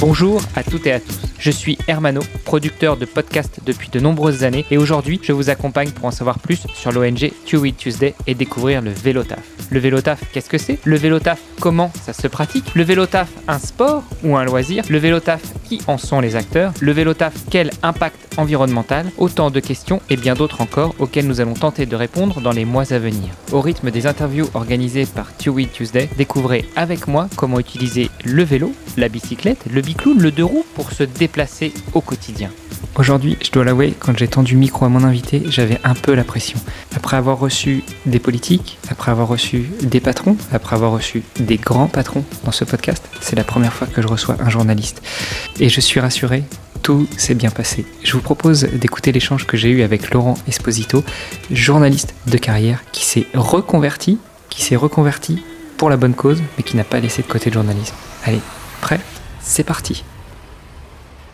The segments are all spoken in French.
Bonjour à toutes et à tous. Je suis Hermano, producteur de podcasts depuis de nombreuses années et aujourd'hui, je vous accompagne pour en savoir plus sur l'ONG Two Tuesday et découvrir le vélo taf. Le vélo taf, qu'est-ce que c'est? Le vélo taf, comment ça se pratique? Le vélo taf, un sport ou un loisir? Le vélo taf, qui en sont les acteurs Le vélo taf, quel impact environnemental Autant de questions et bien d'autres encore auxquelles nous allons tenter de répondre dans les mois à venir. Au rythme des interviews organisées par Two Tuesday, découvrez avec moi comment utiliser le vélo, la bicyclette, le bicloune, le deux roues pour se déplacer au quotidien. Aujourd'hui, je dois l'avouer, quand j'ai tendu le micro à mon invité, j'avais un peu la pression. Après avoir reçu des politiques, après avoir reçu des patrons, après avoir reçu des grands patrons dans ce podcast, c'est la première fois que je reçois un journaliste. Et je suis rassuré, tout s'est bien passé. Je vous propose d'écouter l'échange que j'ai eu avec Laurent Esposito, journaliste de carrière qui s'est reconverti, qui s'est reconverti pour la bonne cause, mais qui n'a pas laissé de côté le journalisme. Allez, prêt? C'est parti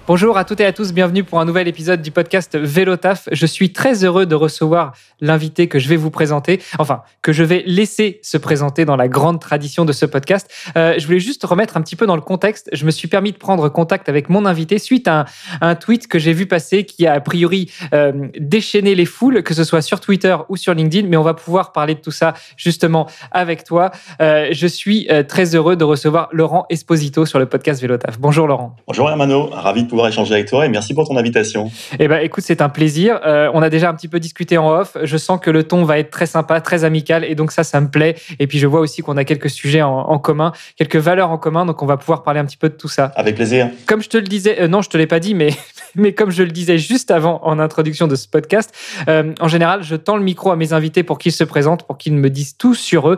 Bonjour à toutes et à tous, bienvenue pour un nouvel épisode du podcast Vélotaf. Je suis très heureux de recevoir l'invité que je vais vous présenter, enfin que je vais laisser se présenter dans la grande tradition de ce podcast. Euh, je voulais juste remettre un petit peu dans le contexte. Je me suis permis de prendre contact avec mon invité suite à un, tweet que j'ai vu passer qui a a priori euh, déchaîné les foules, que ce soit sur Twitter ou sur LinkedIn, mais on va pouvoir parler de tout ça justement avec toi. Euh, je suis très heureux de recevoir Laurent Esposito sur le podcast Vélotaf. Bonjour Laurent. Bonjour Hermano, ravi de échanger avec toi et merci pour ton invitation. Eh ben, écoute, c'est un plaisir. Euh, on a déjà un petit peu discuté en off. Je sens que le ton va être très sympa, très amical et donc ça, ça me plaît. Et puis je vois aussi qu'on a quelques sujets en, commun, quelques valeurs en commun, donc on va pouvoir parler un petit peu de tout ça. Avec plaisir. Comme je te le disais, euh, non, je te l'ai pas dit, mais mais comme je le disais juste avant en introduction de ce podcast, euh, en général, je tends le micro à mes invités pour qu'ils se présentent, pour qu'ils me disent tout sur eux.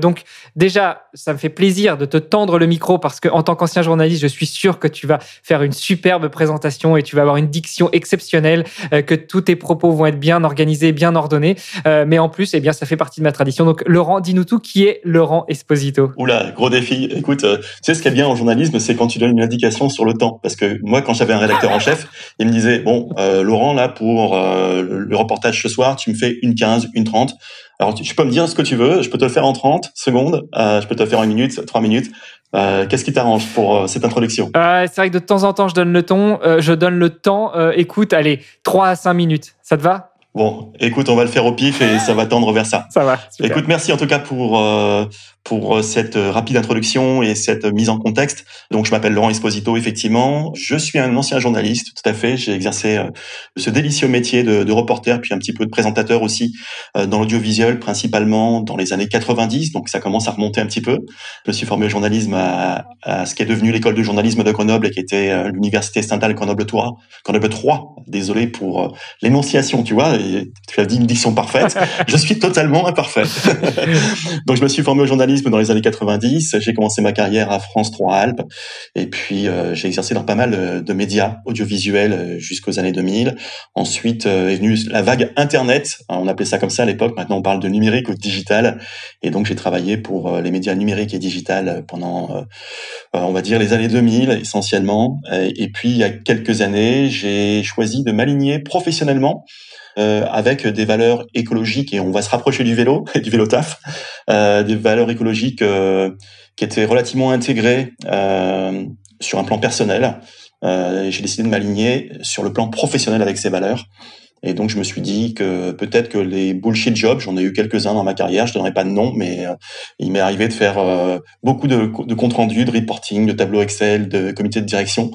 donc déjà, ça me fait plaisir de te tendre le micro parce que en tant qu'ancien journaliste, je suis sûr que tu vas faire une superbe présentation et tu vas avoir une diction exceptionnelle, euh, que tous tes propos vont être bien organisés, bien ordonnés. Euh, mais en plus, eh bien, ça fait partie de ma tradition. Donc, Laurent, dis-nous tout, qui est Laurent Esposito? Oula, gros défi. Écoute, euh, tu sais, ce qui est bien en journalisme, c'est quand tu donnes une indication sur le temps. Parce que moi, quand j'avais un rédacteur en chef, il me disait, bon, Laurent, là, pour le reportage ce soir, tu me fais une 15, une 30. Alors, tu, peux me dire ce que tu veux, je peux te le faire en 30 secondes, je peux te le faire en une minute, trois minutes. Euh, qu'est-ce qui t'arrange pour euh, cette introduction? Euh, C'est vrai que de temps en temps, je donne le ton, je donne le temps. écoute, allez, 3 à 5 minutes. Ça te va? Bon, écoute, on va le faire au pif et ça va tendre vers ça. Ça va. Écoute, merci en tout cas pour pour euh, cette euh, rapide introduction et cette mise en contexte. Donc, je m'appelle Laurent Esposito, effectivement. Je suis un ancien journaliste, tout à fait. J'ai exercé euh, ce délicieux métier de, de, reporter, puis un petit peu de présentateur aussi dans l'audiovisuel, principalement dans les années 90. Donc, ça commence à remonter un petit peu. Je me suis formé au journalisme à, à ce qui est devenu l'école de journalisme de Grenoble et qui était l'université Stendhal Grenoble-3. Grenoble 3. Désolé pour l'énonciation, tu vois. Tu as dit une diction parfaite. je suis totalement imparfait. Donc, je me suis formé au journalisme dans les années 90. J'ai commencé ma carrière à France 3 Alpes et puis euh, j'ai exercé dans pas mal euh, de médias audiovisuels euh, jusqu'aux années 2000. Ensuite est venue la vague Internet. On appelait ça comme ça à l'époque. Maintenant on parle de numérique ou de digital. Et donc j'ai travaillé pour les médias numériques et digital pendant, on va dire, les années 2000 essentiellement. Et puis il y a quelques années, j'ai choisi de m'aligner professionnellement euh, avec des valeurs écologiques et on va se rapprocher du vélo du vélo taf, euh, des valeurs écologiques euh, qui étaient relativement intégrées euh, sur un plan personnel. J'ai décidé de m'aligner sur le plan professionnel avec ces valeurs. Et donc je me suis dit que peut-être que les bullshit jobs, j'en ai eu quelques-uns dans ma carrière, je donnerai pas de nom, mais il m'est arrivé de faire beaucoup de, de comptes rendus, de reporting, de tableaux Excel, de comités de direction.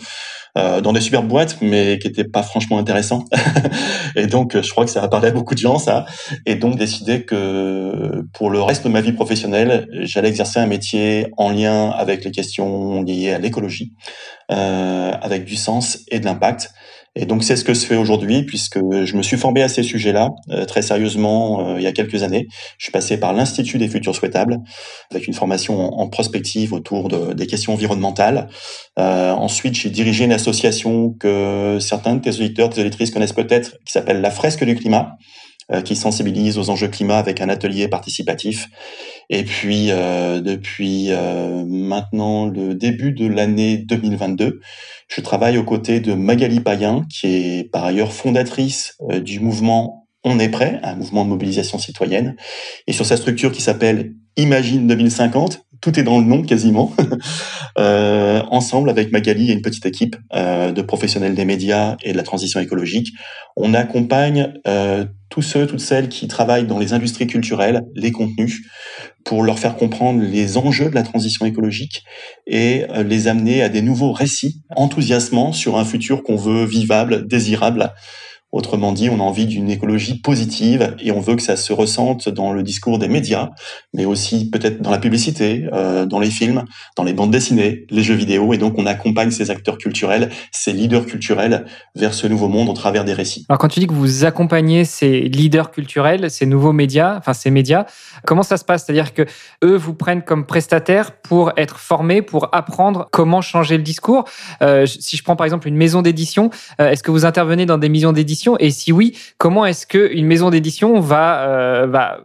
Euh, dans des super boîtes, mais qui n'étaient pas franchement intéressants. et donc, je crois que ça a parlé à beaucoup de gens, ça. Et donc, décider que pour le reste de ma vie professionnelle, j'allais exercer un métier en lien avec les questions liées à l'écologie, euh, avec du sens et de l'impact. Et donc c'est ce que je fais aujourd'hui puisque je me suis formé à ces sujets-là euh, très sérieusement euh, il y a quelques années. Je suis passé par l'Institut des futurs souhaitables avec une formation en, prospective autour de, des questions environnementales. Euh, ensuite, j'ai dirigé une association que certains de tes auditeurs, tes auditrices connaissent peut-être, qui s'appelle la Fresque du climat euh, qui sensibilise aux enjeux climat avec un atelier participatif. Et puis, euh, depuis euh, maintenant le début de l'année 2022, je travaille aux côtés de Magali Payen, qui est par ailleurs fondatrice euh, du mouvement On est prêt, un mouvement de mobilisation citoyenne, et sur sa structure qui s'appelle Imagine 2050, tout est dans le nom quasiment. euh, ensemble avec Magali et une petite équipe euh, de professionnels des médias et de la transition écologique, on accompagne euh, tous ceux, toutes celles qui travaillent dans les industries culturelles, les contenus, pour leur faire comprendre les enjeux de la transition écologique et euh, les amener à des nouveaux récits enthousiasmants sur un futur qu'on veut vivable, désirable Autrement dit, on a envie d'une écologie positive et on veut que ça se ressente dans le discours des médias, mais aussi peut-être dans la publicité, euh, dans les films, dans les bandes dessinées, les jeux vidéo. Et donc, on accompagne ces acteurs culturels, ces leaders culturels vers ce nouveau monde au travers des récits. Alors, quand tu dis que vous accompagnez ces leaders culturels, ces nouveaux médias, enfin ces médias, comment ça se passe? C'est-à-dire que eux vous prennent comme prestataires pour être formés, pour apprendre comment changer le discours. Euh, si je prends par exemple une maison d'édition, euh, est-ce que vous intervenez dans des maisons d'édition et si oui, comment est-ce qu'une maison d'édition va, euh, va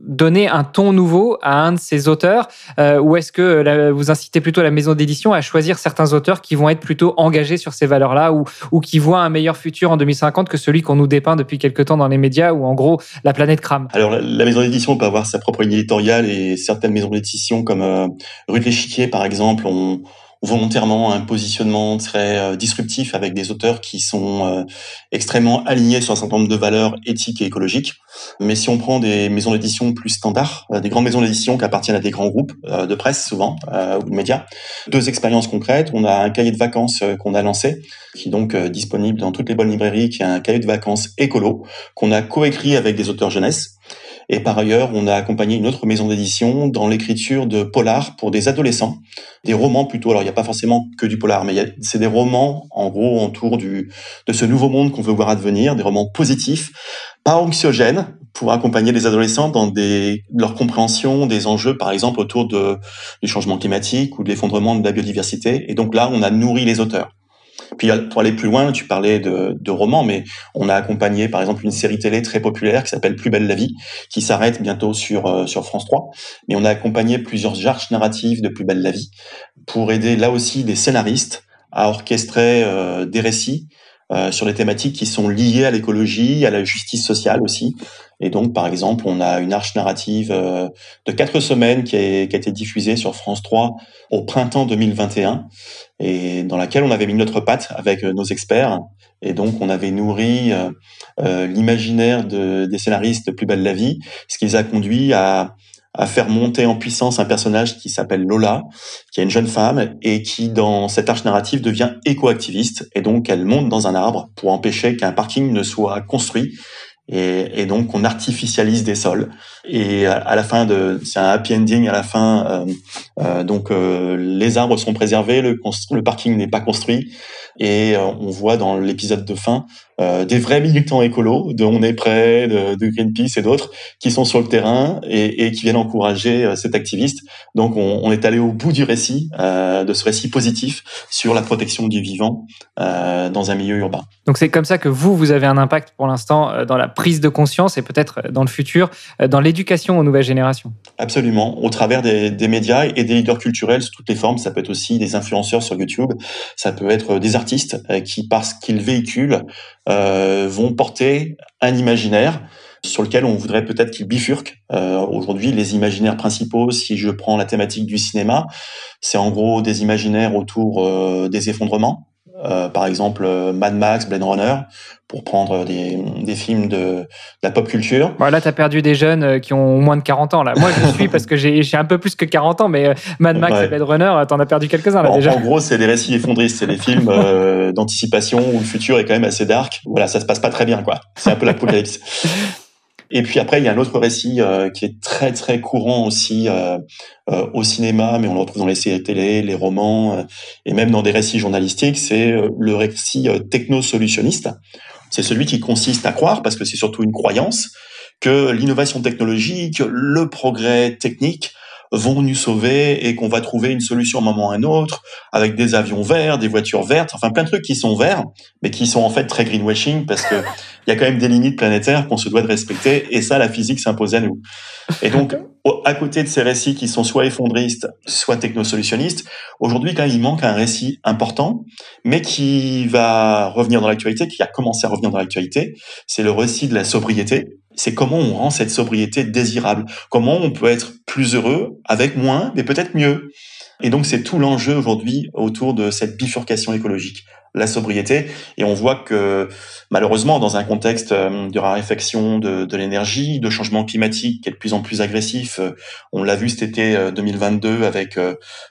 donner un ton nouveau à un de ses auteurs euh, Ou est-ce que vous incitez plutôt la maison d'édition à choisir certains auteurs qui vont être plutôt engagés sur ces valeurs-là ou, ou qui voient un meilleur futur en 2050 que celui qu'on nous dépeint depuis quelques temps dans les médias où en gros la planète crame? Alors la, maison d'édition peut avoir sa propre ligne éditoriale et certaines maisons d'édition comme euh, Rue de l'Échiquier par exemple ont volontairement un positionnement très euh, disruptif avec des auteurs qui sont euh, extrêmement alignés sur un certain nombre de valeurs éthiques et écologiques. Mais si on prend des maisons d'édition plus standards, euh, des grandes maisons d'édition qui appartiennent à des grands groupes de presse souvent ou de médias, deux expériences concrètes. On a un cahier de vacances qu'on a lancé, qui est donc disponible dans toutes les bonnes librairies, qui est un cahier de vacances écolo qu'on a coécrit avec des auteurs jeunesse et par ailleurs, on a accompagné une autre maison d'édition dans l'écriture de polar pour des adolescents, des romans plutôt. Alors il n'y a pas forcément que du polar, mais c'est des romans en gros autour du, de ce nouveau monde qu'on veut voir advenir, des romans positifs, pas anxiogènes, pour accompagner les adolescents dans des, leur compréhension des enjeux, par exemple autour de, du changement climatique ou de l'effondrement de la biodiversité. Et donc là, on a nourri les auteurs. Puis pour aller plus loin, tu parlais de, de, romans, mais on a accompagné par exemple une série télé très populaire qui s'appelle Plus belle la vie, qui s'arrête bientôt sur euh, sur France 3. Mais on a accompagné plusieurs arches narratives de Plus belle la vie pour aider là aussi des scénaristes à orchestrer euh, des récits euh, sur les thématiques qui sont liées à l'écologie, à la justice sociale aussi. Et donc, par exemple, on a une arche narrative euh, de quatre semaines qui a, été diffusée sur France 3 au printemps 2021 et dans laquelle on avait mis notre patte avec euh, nos experts. Et donc, on avait nourri euh, l'imaginaire de, des scénaristes de Plus belle la vie, ce qui les a conduits à à faire monter en puissance un personnage qui s'appelle Lola, qui est une jeune femme et qui, dans cette arche narrative, devient écoactiviste. Et donc, elle monte dans un arbre pour empêcher qu'un parking ne soit construit. Et, et, donc, on artificialise des sols. Et à la fin de, c'est un happy ending à la fin. Euh, euh, donc, euh, les arbres sont préservés, le, le parking n'est pas construit. Et euh, on voit dans l'épisode de fin euh, des vrais militants écolos, de On est prêt, de, de Greenpeace et d'autres, qui sont sur le terrain et, et qui viennent encourager euh, cet activiste. Donc on, on, est allé au bout du récit, euh, de ce récit positif sur la protection du vivant dans un milieu urbain. Donc c'est comme ça que vous, vous avez un impact pour l'instant dans la prise de conscience et peut-être dans le futur, dans l'éducation aux nouvelles générations. Absolument, au travers des, des médias et des leaders culturels sous toutes les formes. Ça peut être aussi des influenceurs sur YouTube, ça peut être des artistes qui, parce qu'ils véhiculent euh, vont porter un imaginaire sur lequel on voudrait peut-être qu'il bifurque. Euh, Aujourd'hui, les imaginaires principaux, si je prends la thématique du cinéma, c'est en gros des imaginaires autour euh, des effondrements, euh, par exemple euh, Mad Max, Blade Runner, pour prendre des, des films de, de, la pop culture. Bon, là, tu as perdu des jeunes euh, qui ont moins de 40 ans. Là. Moi, je suis parce que j'ai un peu plus que 40 ans, mais Mad Max ouais. et Blade Runner, tu en as perdu quelques-uns là bon, déjà. En gros, c'est des récits effondristes, c'est des films euh, d'anticipation où le futur est quand même assez dark. Voilà, ça se passe pas très bien, quoi. C'est un peu l'apocalypse. Et puis après, il y a un autre récit euh, qui est très très courant aussi euh, euh, au cinéma, mais on le retrouve dans les séries télé, les romans euh, et même dans des récits journalistiques. C'est euh, le récit techno-solutionniste. C'est celui qui consiste à croire, parce que c'est surtout une croyance, que l'innovation technologique, le progrès technique vont nous sauver et qu'on va trouver une solution à un moment ou à un autre avec des avions verts, des voitures vertes, enfin plein de trucs qui sont verts, mais qui sont en fait très greenwashing parce que il y a quand même des limites planétaires qu'on se doit de respecter et ça, la physique s'impose à nous. Et donc, à côté de ces récits qui sont soit effondristes, soit technosolutionnistes, aujourd'hui, quand il manque un récit important, mais qui va revenir dans l'actualité, qui a commencé à revenir dans l'actualité, c'est le récit de la sobriété. c'est comment on rend cette sobriété désirable, comment on peut être plus heureux avec moins, mais peut-être mieux. Et donc c'est tout l'enjeu aujourd'hui autour de cette bifurcation écologique la sobriété. Et on voit que malheureusement, dans un contexte euh, de raréfaction de, de l'énergie, de changement climatique qui est de plus en plus agressif, euh, on l'a vu cet été 2022 euh, avec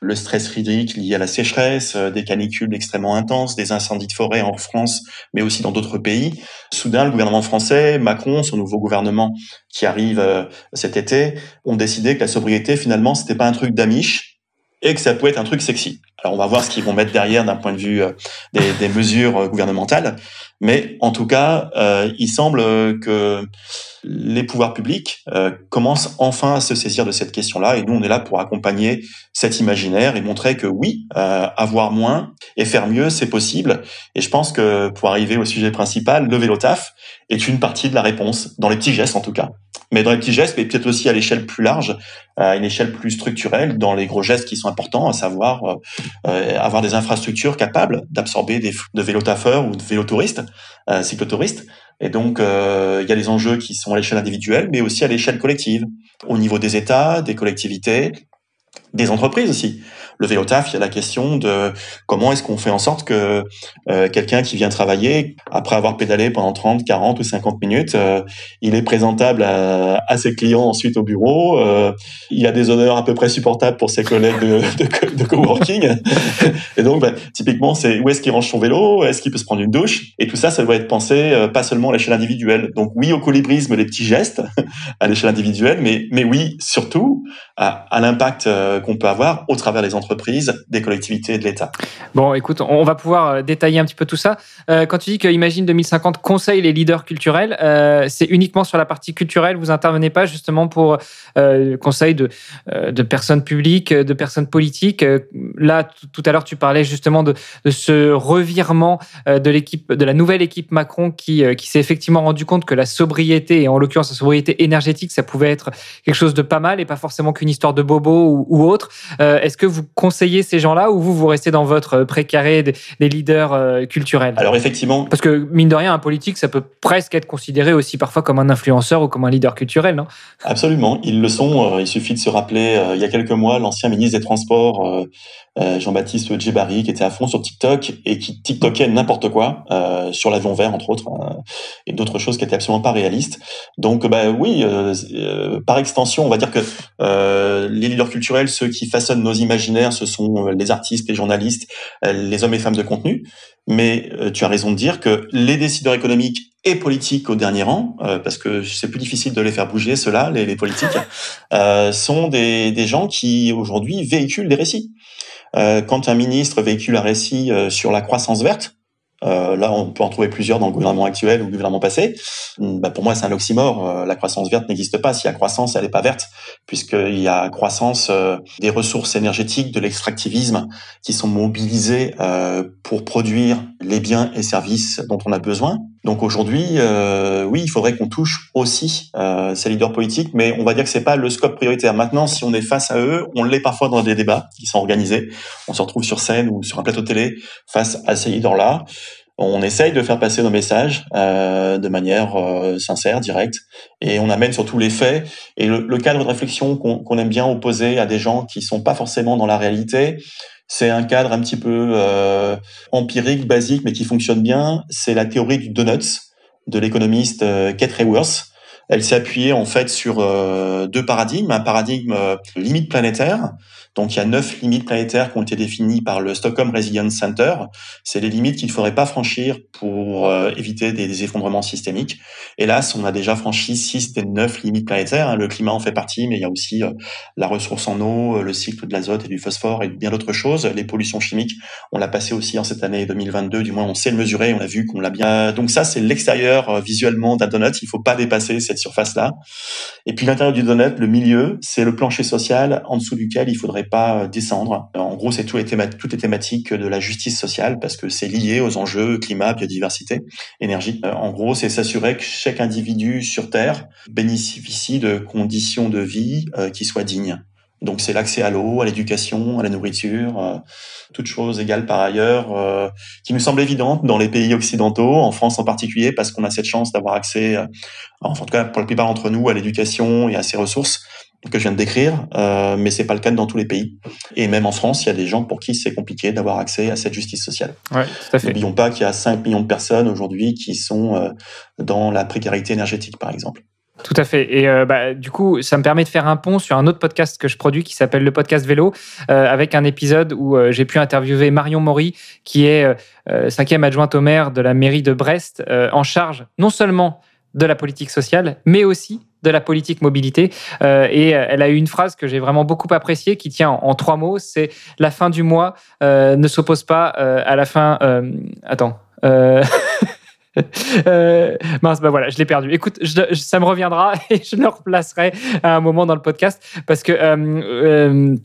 le stress hydrique lié à la sécheresse, des canicules extrêmement intenses, des incendies de forêt en France, mais aussi dans d'autres pays. Soudain, le gouvernement français, Macron, son nouveau gouvernement qui arrive cet été, ont décidé que la sobriété, finalement, c'était pas un truc d'amiche, et que ça peut être un truc sexy. Alors on va voir ce qu'ils vont mettre derrière d'un point de vue euh, des, mesures euh, gouvernementales, mais en tout cas, euh, il semble que les pouvoirs publics euh, commencent enfin à se saisir de cette question-là, et nous on est là pour accompagner cet imaginaire et montrer que oui, euh, avoir moins et faire mieux, c'est possible. Et je pense que pour arriver au sujet principal, le vélo taf est une partie de la réponse, dans les petits gestes en tout cas. Mais dans les petits gestes, mais peut-être aussi à l'échelle plus large, à une échelle plus structurelle, dans les gros gestes qui sont importants, à savoir euh, euh avoir des infrastructures capables d'absorber des de vélotafeurs ou de vélotouristes, euh, cyclotouristes. Et donc, euh, il y a des enjeux qui sont à l'échelle individuelle, mais aussi à l'échelle collective, au niveau des États, des collectivités, des entreprises aussi le vélotaf, il y a la question de comment est-ce qu'on fait en sorte que euh, quelqu'un qui vient travailler, après avoir pédalé pendant 30, 40 ou 50 minutes, euh, il est présentable à, ses clients ensuite au bureau, euh, il a des honneurs à peu près supportables pour ses collègues de, de, de coworking. et donc, bah, typiquement, c'est où est-ce qu'il range son vélo, est-ce qu'il peut se prendre une douche, et tout ça, ça doit être pensé pas seulement à l'échelle individuelle. Donc oui au colibrisme, les petits gestes à l'échelle individuelle, mais, mais oui, surtout à l'impact qu'on peut avoir au travers des entreprises des collectivités et de l'État. Bon, écoute, on va pouvoir euh, détailler un petit peu tout ça. Euh, quand tu dis que Imagine 2050 conseille les leaders culturels, euh, c'est uniquement sur la partie culturelle. Vous intervenez pas justement pour euh, conseil de, de personnes publiques, de personnes politiques. Là, tout à l'heure, tu parlais justement de, de ce revirement de l'équipe, de la nouvelle équipe Macron qui, qui s'est effectivement rendu compte que la sobriété, et en l'occurrence la sobriété énergétique, ça pouvait être quelque chose de pas mal et pas forcément qu'une histoire de bobo ou, ou autre. Est-ce que vous conseiller ces gens-là ou vous, vous restez dans votre précaré des, leaders euh, culturels? Alors effectivement. Parce que mine de rien, un politique, ça peut presque être considéré aussi parfois comme un influenceur ou comme un leader culturel, non? Absolument, ils le sont. Euh, il suffit de se rappeler, euh, il y a quelques mois, l'ancien ministre des Transports, Jean-Baptiste Djebari, qui était à fond sur TikTok et qui TikTokait n'importe quoi, sur l'avion vert entre autres, et d'autres choses qui étaient absolument pas réalistes. Donc bah oui, par extension, on va dire que les leaders culturels, ceux qui façonnent nos imaginaires, ce sont euh, les artistes, les journalistes, euh, les hommes et femmes de contenu. Mais euh, tu as raison de dire que les décideurs économiques et politiques au dernier rang, parce que c'est plus difficile de les faire bouger, ceux-là, les, politiques, sont des, des gens qui aujourd'hui véhiculent des récits. Quand un ministre véhicule un récit sur la croissance verte, euh, là, on peut en trouver plusieurs dans le gouvernement actuel ou le gouvernement passé. Bah, pour moi, c'est un oxymore. Euh, la croissance verte n'existe pas. S'il y a croissance, elle n'est pas verte, puisqu'il y a croissance euh, des ressources énergétiques, de l'extractivisme, qui sont mobilisées pour produire les biens et services dont on a besoin. Donc aujourd'hui, oui, il faudrait qu'on touche aussi ces leaders politiques, mais on va dire que c'est pas le scope prioritaire. Maintenant, si on est face à eux, on l'est parfois dans des débats qui sont organisés. On se retrouve sur scène ou sur un plateau télé face à ces leaders-là on essaye de faire passer nos messages euh, de manière euh, sincère, directe, et on amène surtout les faits et le, cadre de réflexion qu'on aime bien opposer à des gens qui sont pas forcément dans la réalité. C'est un cadre un petit peu euh, empirique, basique, mais qui fonctionne bien. C'est la théorie du donuts de l'économiste Kate Raworth. Elle s'est appuyée en fait sur deux paradigmes, un paradigme limite planétaire, donc il y a neuf limites planétaires qui ont été définies par le Stockholm Resilience Center. C'est les limites qu'il ne faudrait pas franchir pour euh, éviter des, effondrements systémiques. Hélas, on a déjà franchi six des neuf limites planétaires. Hein. Le climat en fait partie, mais il y a aussi euh, la ressource en eau, euh, le cycle de l'azote et du phosphore et bien d'autres choses. Les pollutions chimiques, on l'a passé aussi en cette année 2022. Du moins, on sait le mesurer, on a vu qu'on l'a bien. Donc ça, c'est l'extérieur visuellement d'un donut. Il faut pas dépasser cette surface-là. Et puis l'intérieur du donut, le milieu, c'est le plancher social en dessous duquel il faudrait pas euh, descendre. En gros, c'est toutes les thématiques de la justice sociale parce que c'est lié aux enjeux climat, biodiversité, énergie. Euh, en gros, c'est s'assurer que chaque individu sur Terre bénéficie de conditions de vie euh, qui soient dignes. Donc c'est l'accès à l'eau, à l'éducation, à la nourriture, toutes choses égales par ailleurs, qui me semble évidente dans les pays occidentaux, en France en particulier, parce qu'on a cette chance d'avoir accès, en tout cas pour la plupart d'entre nous, à l'éducation et à ces ressources que je viens de décrire, euh, mais c'est pas le cas dans tous les pays. Et même en France, il y a des gens pour qui c'est compliqué d'avoir accès à cette justice sociale. Ouais. N'oublions pas qu'il y a 5 millions de personnes aujourd'hui qui sont euh, dans la précarité énergétique, par exemple. Tout à fait. Et euh, bah, du coup, ça me permet de faire un pont sur un autre podcast que je produis qui s'appelle le podcast Vélo, euh, avec un épisode où euh, j'ai pu interviewer Marion Maury, qui est cinquième adjointe au maire de la mairie de Brest, en charge non seulement de la politique sociale, mais aussi de la politique mobilité. Euh, et elle a eu une phrase que j'ai vraiment beaucoup appréciée, qui tient en, trois mots, c'est la fin du mois euh, ne s'oppose pas euh, à la fin... euh, attends. Euh, Euh, mince, bah voilà, je l'ai perdu. Écoute, ça me reviendra et je le replacerai à un moment dans le podcast parce que euh, euh,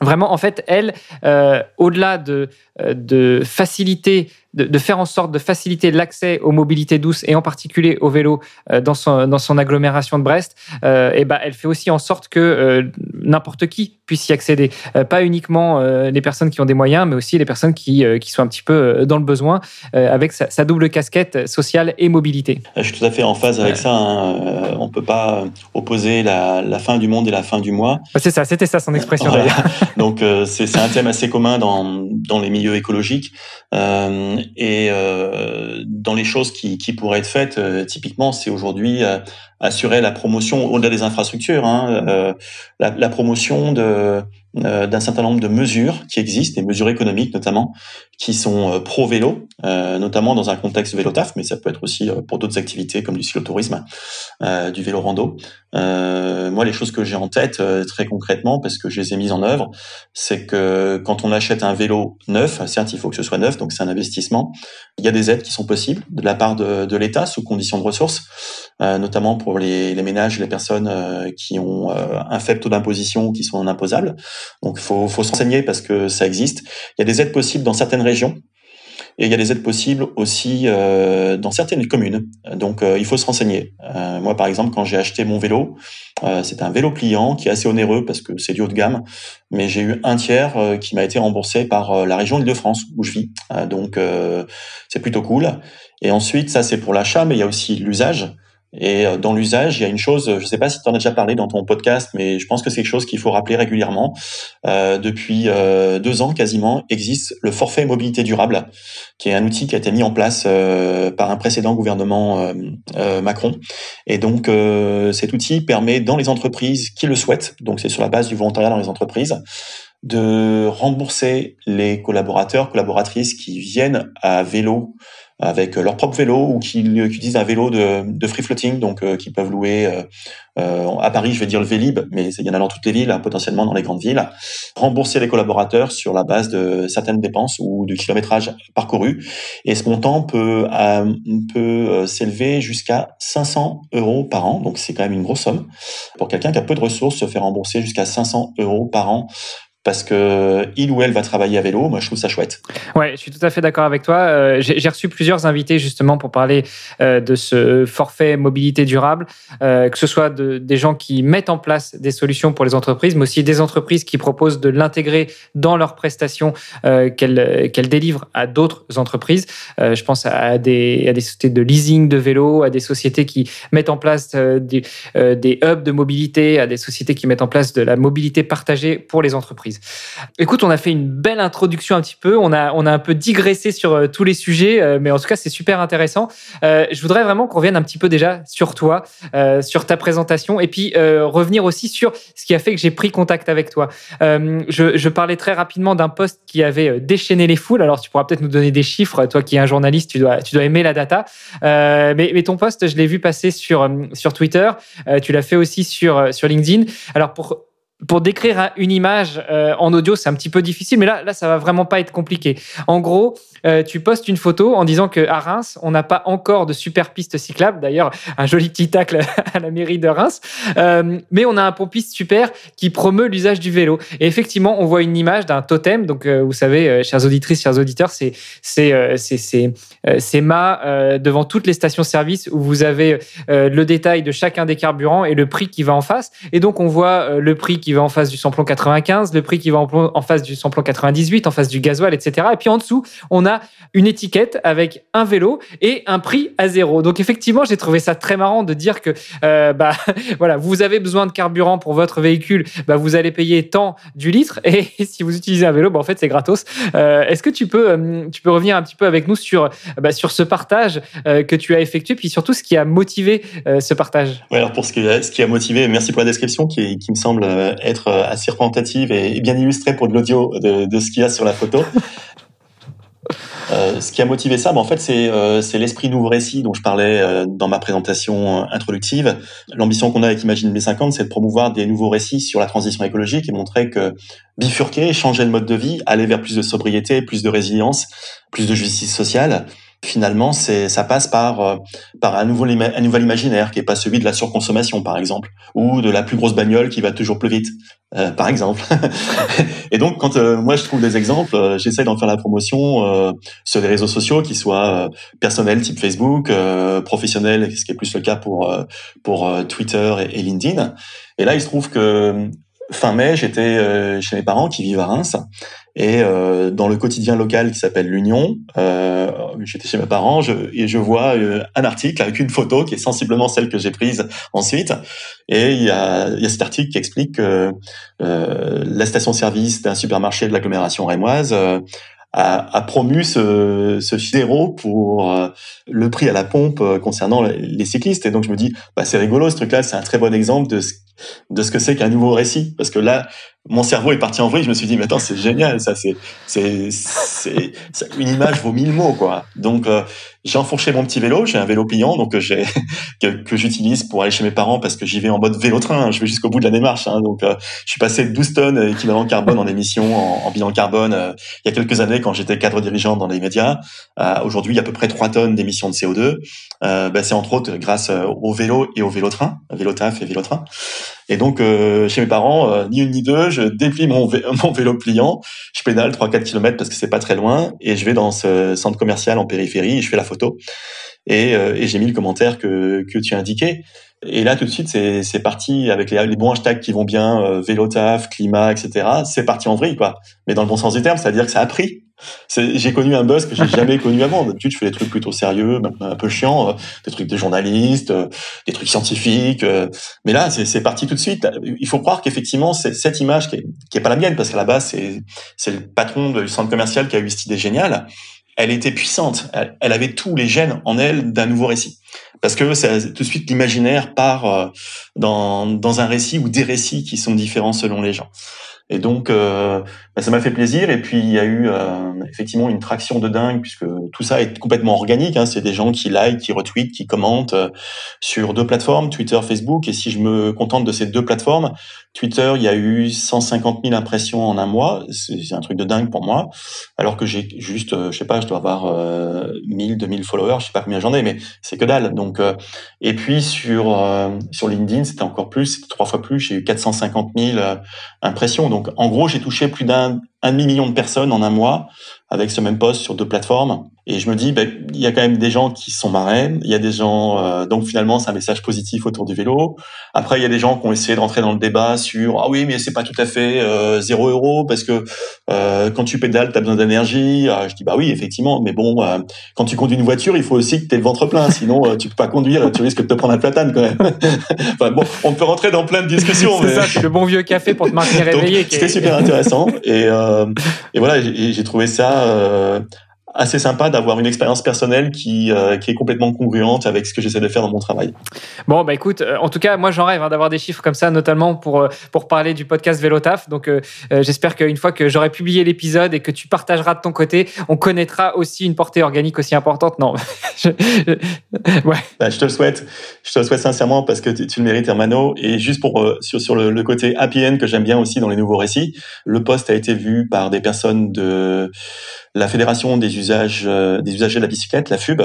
vraiment, en fait, elle, euh, au-delà de, euh, de faciliter, de, de faire en sorte de faciliter l'accès aux mobilités douces et en particulier au vélo euh, dans, son, dans son agglomération de Brest, euh, et ben, elle fait aussi en sorte que euh, n'importe qui puisse y accéder. Euh, pas uniquement les personnes qui ont des moyens, mais aussi les personnes qui, qui sont un petit peu dans le besoin, avec sa, sa double casquette sociale et mobilité. Je suis tout à fait en phase avec ça. hein. On peut pas opposer la, la fin du monde et la fin du mois. C'est ça, c'était ça son expression Voilà. Donc c'est un thème assez commun dans, dans les milieux écologiques et euh, dans les choses qui, pourraient être faites. euh, typiquement, c'est aujourd'hui euh, assurer la promotion au-delà des infrastructures, hein, euh, la, la promotion de euh, d'un certain nombre de mesures qui existent, des mesures économiques notamment, qui sont euh, pro vélo, euh, notamment dans un contexte vélo taf, mais ça peut être aussi pour d'autres activités comme du cyclotourisme, du vélo rando. Moi, les choses que j'ai en tête très concrètement, parce que je les ai mises en œuvre, c'est que quand on achète un vélo neuf, certes, il faut que ce soit neuf, donc c'est un investissement. Il y a des aides qui sont possibles de la part de, de l'État sous conditions de ressources, notamment pour les, les ménages, les personnes euh, qui ont euh, un faible taux d'imposition, qui sont imposables. Donc, faut, faut se renseigner parce que ça existe. Il y a des aides possibles dans certaines régions. Et il y a des aides possibles aussi euh, dans certaines communes. Donc, il faut se renseigner. Moi, par exemple, quand j'ai acheté mon vélo, c'est un vélo pliant qui est assez onéreux parce que c'est du haut de gamme, mais j'ai eu un tiers qui m'a été remboursé par la région Île-de-France où je vis. Donc, c'est plutôt cool. Et ensuite, ça, c'est pour l'achat, mais il y a aussi l'usage. Et euh, dans l'usage, il y a une chose, je ne sais pas si tu en as déjà parlé dans ton podcast, mais je pense que c'est quelque chose qu'il faut rappeler régulièrement. Euh, depuis euh, deux ans quasiment, existe le forfait mobilité durable, qui est un outil qui a été mis en place euh, par un précédent gouvernement euh, euh, Macron. Et donc, cet outil permet dans les entreprises qui le souhaitent, donc c'est sur la base du volontariat dans les entreprises, de rembourser les collaborateurs, collaboratrices qui viennent à vélo avec leur propre vélo ou qui, qui utilisent un vélo de, de free floating, donc euh, qui peuvent louer euh, euh, à Paris, je vais dire le Vélib, mais il y en a dans toutes les villes, hein, potentiellement dans les grandes villes. Rembourser les collaborateurs sur la base de certaines dépenses ou du kilométrage parcouru. Et ce montant peut, euh, peut euh, s'élever jusqu'à 500 euros par an, donc c'est quand même une grosse somme. Pour quelqu'un qui a peu de ressources, se faire rembourser jusqu'à 500 euros par an parce que il ou elle va travailler à vélo. Moi, je trouve ça chouette. Ouais, je suis tout à fait d'accord avec toi. Euh, J'ai reçu plusieurs invités justement pour parler euh, de ce forfait mobilité durable, euh, que ce soit de, des gens qui mettent en place des solutions pour les entreprises, mais aussi des entreprises qui proposent de l'intégrer dans leurs prestations qu'elles qu'elles délivrent à d'autres entreprises. Je pense à des, à des sociétés de leasing de vélos, à des sociétés qui mettent en place des, des hubs de mobilité, à des sociétés qui mettent en place de la mobilité partagée pour les entreprises. Écoute, on a fait une belle introduction un petit peu. On a, on a un peu digressé sur euh, tous les sujets, euh, mais en tout cas, c'est super intéressant. Euh, je voudrais vraiment qu'on revienne un petit peu déjà sur toi, sur ta présentation, et puis revenir aussi sur ce qui a fait que j'ai pris contact avec toi. Je, parlais très rapidement d'un poste qui avait déchaîné les foules. Alors, tu pourras peut-être nous donner des chiffres. Toi qui es un journaliste, tu dois, tu dois aimer la data. Mais, ton poste, je l'ai vu passer sur, sur Twitter. Tu l'as fait aussi sur, sur LinkedIn. Alors, pour pour décrire un- une image euh, en audio, c'est un petit peu difficile, mais là, là, ça va vraiment pas être compliqué. En gros, euh, tu postes une photo en disant que à Reims, on n'a pas encore de super piste cyclable. D'ailleurs, un joli petit tacle à la mairie de Reims. Euh, mais on a un pont piste super qui promeut l'usage du vélo. Et effectivement, on voit une image d'un totem. Donc, vous savez, chères auditrices, chers auditeurs, c'est c'est c'est devant toutes les stations-service où vous avez le détail de chacun des carburants et le prix qui va en face. Et donc, on voit le prix qui qui va en face du samplon 95, le prix qui va en face du samplon 98, en face du gasoil, etc. Et puis en dessous, on a une étiquette avec un vélo et un prix à zéro. Donc effectivement, j'ai trouvé ça très marrant de dire que euh, bah voilà, vous avez besoin de carburant pour votre véhicule, bah, vous allez payer tant du litre et si vous utilisez un vélo, bah, en fait c'est gratos. Euh, est-ce que tu peux euh, tu peux revenir un petit peu avec nous sur bah, sur ce partage que tu as effectué, puis surtout ce qui a motivé ce partage? Ouais, alors pour ce qui, a, motivé, merci pour la description qui me semble être assez représentative et bien illustrée pour de l'audio de, de ce qu'il y a sur la photo. Euh, ce qui a motivé ça, ben, en fait, c'est euh, l'esprit nouveau récit dont je parlais euh, dans ma présentation introductive. L'ambition qu'on a avec Imagine 2050, c'est de promouvoir des nouveaux récits sur la transition écologique et montrer que bifurquer, changer de mode de vie, aller vers plus de sobriété, plus de résilience, plus de justice sociale, finalement, c'est ça passe par euh, par un nouveau un nouvel imaginaire qui est pas celui de la surconsommation, par exemple, ou de la plus grosse bagnole qui va toujours plus vite, euh, par exemple. et donc, quand euh, moi je trouve des exemples, j'essaie d'en faire la promotion sur les réseaux sociaux, qui soient personnels type Facebook, professionnels, ce qui est plus le cas pour pour Twitter et, et LinkedIn. Et là, il se trouve que fin mai, j'étais chez mes parents qui vivent à Reims et euh, dans le quotidien local qui s'appelle l'Union, euh, j'étais chez mes parents je, et je vois euh, un article avec une photo qui est sensiblement celle que j'ai prise ensuite. Et il y a, y a cet article qui explique que euh, la station-service d'un supermarché de l'agglomération rémoise euh, a, a, promu ce, ce zéro pour le prix à la pompe concernant les cyclistes. Et donc je me dis, bah, c'est rigolo ce truc-là, c'est un très bon exemple de ce de ce que c'est qu'un nouveau récit. Parce que là, mon cerveau est parti en vrille. Je me suis dit, mais attends, c'est génial, ça, c'est, c'est, une image vaut mille mots, quoi. Donc, euh, j'ai enfourché mon petit vélo. J'ai un vélo pliant, donc euh, j'ai que, que j'utilise pour aller chez mes parents parce que j'y vais en mode vélo-train. Je vais jusqu'au bout de la démarche. Hein, donc, euh, je suis passé de 12 tonnes équivalent carbone en émissions, en, bilan carbone, il y a quelques années quand j'étais cadre dirigeant dans les médias. Aujourd'hui, il y a à peu près 3 tonnes d'émissions de CO2. Bah, c'est entre autres grâce au vélo et au vélo-train, vélo-taf et vélo-train. Et donc, euh, chez mes parents, euh, ni une ni deux, je déplie mon, mon vélo pliant, je pédale 3-4 km parce que c'est pas très loin, et je vais dans ce centre commercial en périphérie, et je fais la photo. Et, euh, et j'ai mis le commentaire que, tu as indiqué. Et là, tout de suite, c'est parti avec les, bons hashtags qui vont bien, euh, vélo taf, climat, etc. C'est parti en vrille, quoi. Mais dans le bon sens du terme, c'est-à-dire que ça a pris. J'ai connu un buzz que j'ai jamais connu avant. D'habitude, je fais des trucs plutôt sérieux, un peu chiants, euh, des trucs de journalistes, euh, des trucs scientifiques. Mais là, c'est parti tout de suite. Il faut croire qu'effectivement, cette image qui est, qui est pas la mienne, parce qu'à la base, c'est le patron du centre commercial qui a eu cette idée géniale elle était puissante. Elle, avait tous les gènes en elle d'un nouveau récit. Parce que c'est tout de suite l'imaginaire part dans, dans un récit ou des récits qui sont différents selon les gens. Et donc, euh, bah, ça m'a fait plaisir. Et puis, il y a eu euh, effectivement une traction de dingue, puisque tout ça est complètement organique. Hein. C'est des gens qui like, qui retweetent, qui commentent euh, sur deux plateformes, Twitter, Facebook. Et si je me contente de ces deux plateformes, Twitter, il y a eu 150 000 impressions en un mois. C'est un truc de dingue pour moi. Alors que j'ai juste, je sais pas, je dois avoir 1000, 2000 followers. Je sais pas combien j'en ai, mais c'est que dalle. Donc, et puis sur sur LinkedIn, c'était encore plus, c'était trois fois plus. J'ai eu 450 000 impressions. En gros, j'ai touché plus d'un un demi-million de personnes en un mois avec ce même poste sur deux plateformes. Et je me dis, ben, il y a quand même des gens qui sont marraines, il y a des gens, euh, donc finalement c'est un message positif autour du vélo. Après, il y a des gens qui ont essayé de rentrer dans le débat sur, ah oui, mais c'est pas tout à fait euh, zéro euro parce que euh, quand tu pédales, tu as besoin d'énergie. Ah, je dis, bah oui, effectivement, mais bon, euh, quand tu conduis une voiture, il faut aussi que tu aies le ventre plein, sinon euh, tu peux pas conduire, tu risques de te prendre un platane quand même. enfin bon, on peut rentrer dans plein de discussions. c'est ça, c'est le bon vieux café pour te maintenir réveillé. C'était super intéressant et, et voilà, j'ai trouvé ça 呃 assez sympa d'avoir une expérience personnelle qui, euh, qui est complètement congruente avec ce que j'essaie de faire dans mon travail. Bon, bah écoute, euh, en tout cas, moi j'en rêve hein, d'avoir des chiffres comme ça, notamment pour, euh, pour parler du podcast Vélotaf. Donc j'espère qu'une fois que j'aurai publié l'épisode et que tu partageras de ton côté, on connaîtra aussi une portée organique aussi importante. Non, je, ouais. Bah, je te le souhaite. Je te le souhaite sincèrement parce que tu, le mérites, Hermano. Et juste pour sur, sur le, le côté happy end que j'aime bien aussi dans les nouveaux récits, le post a été vu par des personnes de la Fédération des euh, des usagers de la bicyclette, la FUB,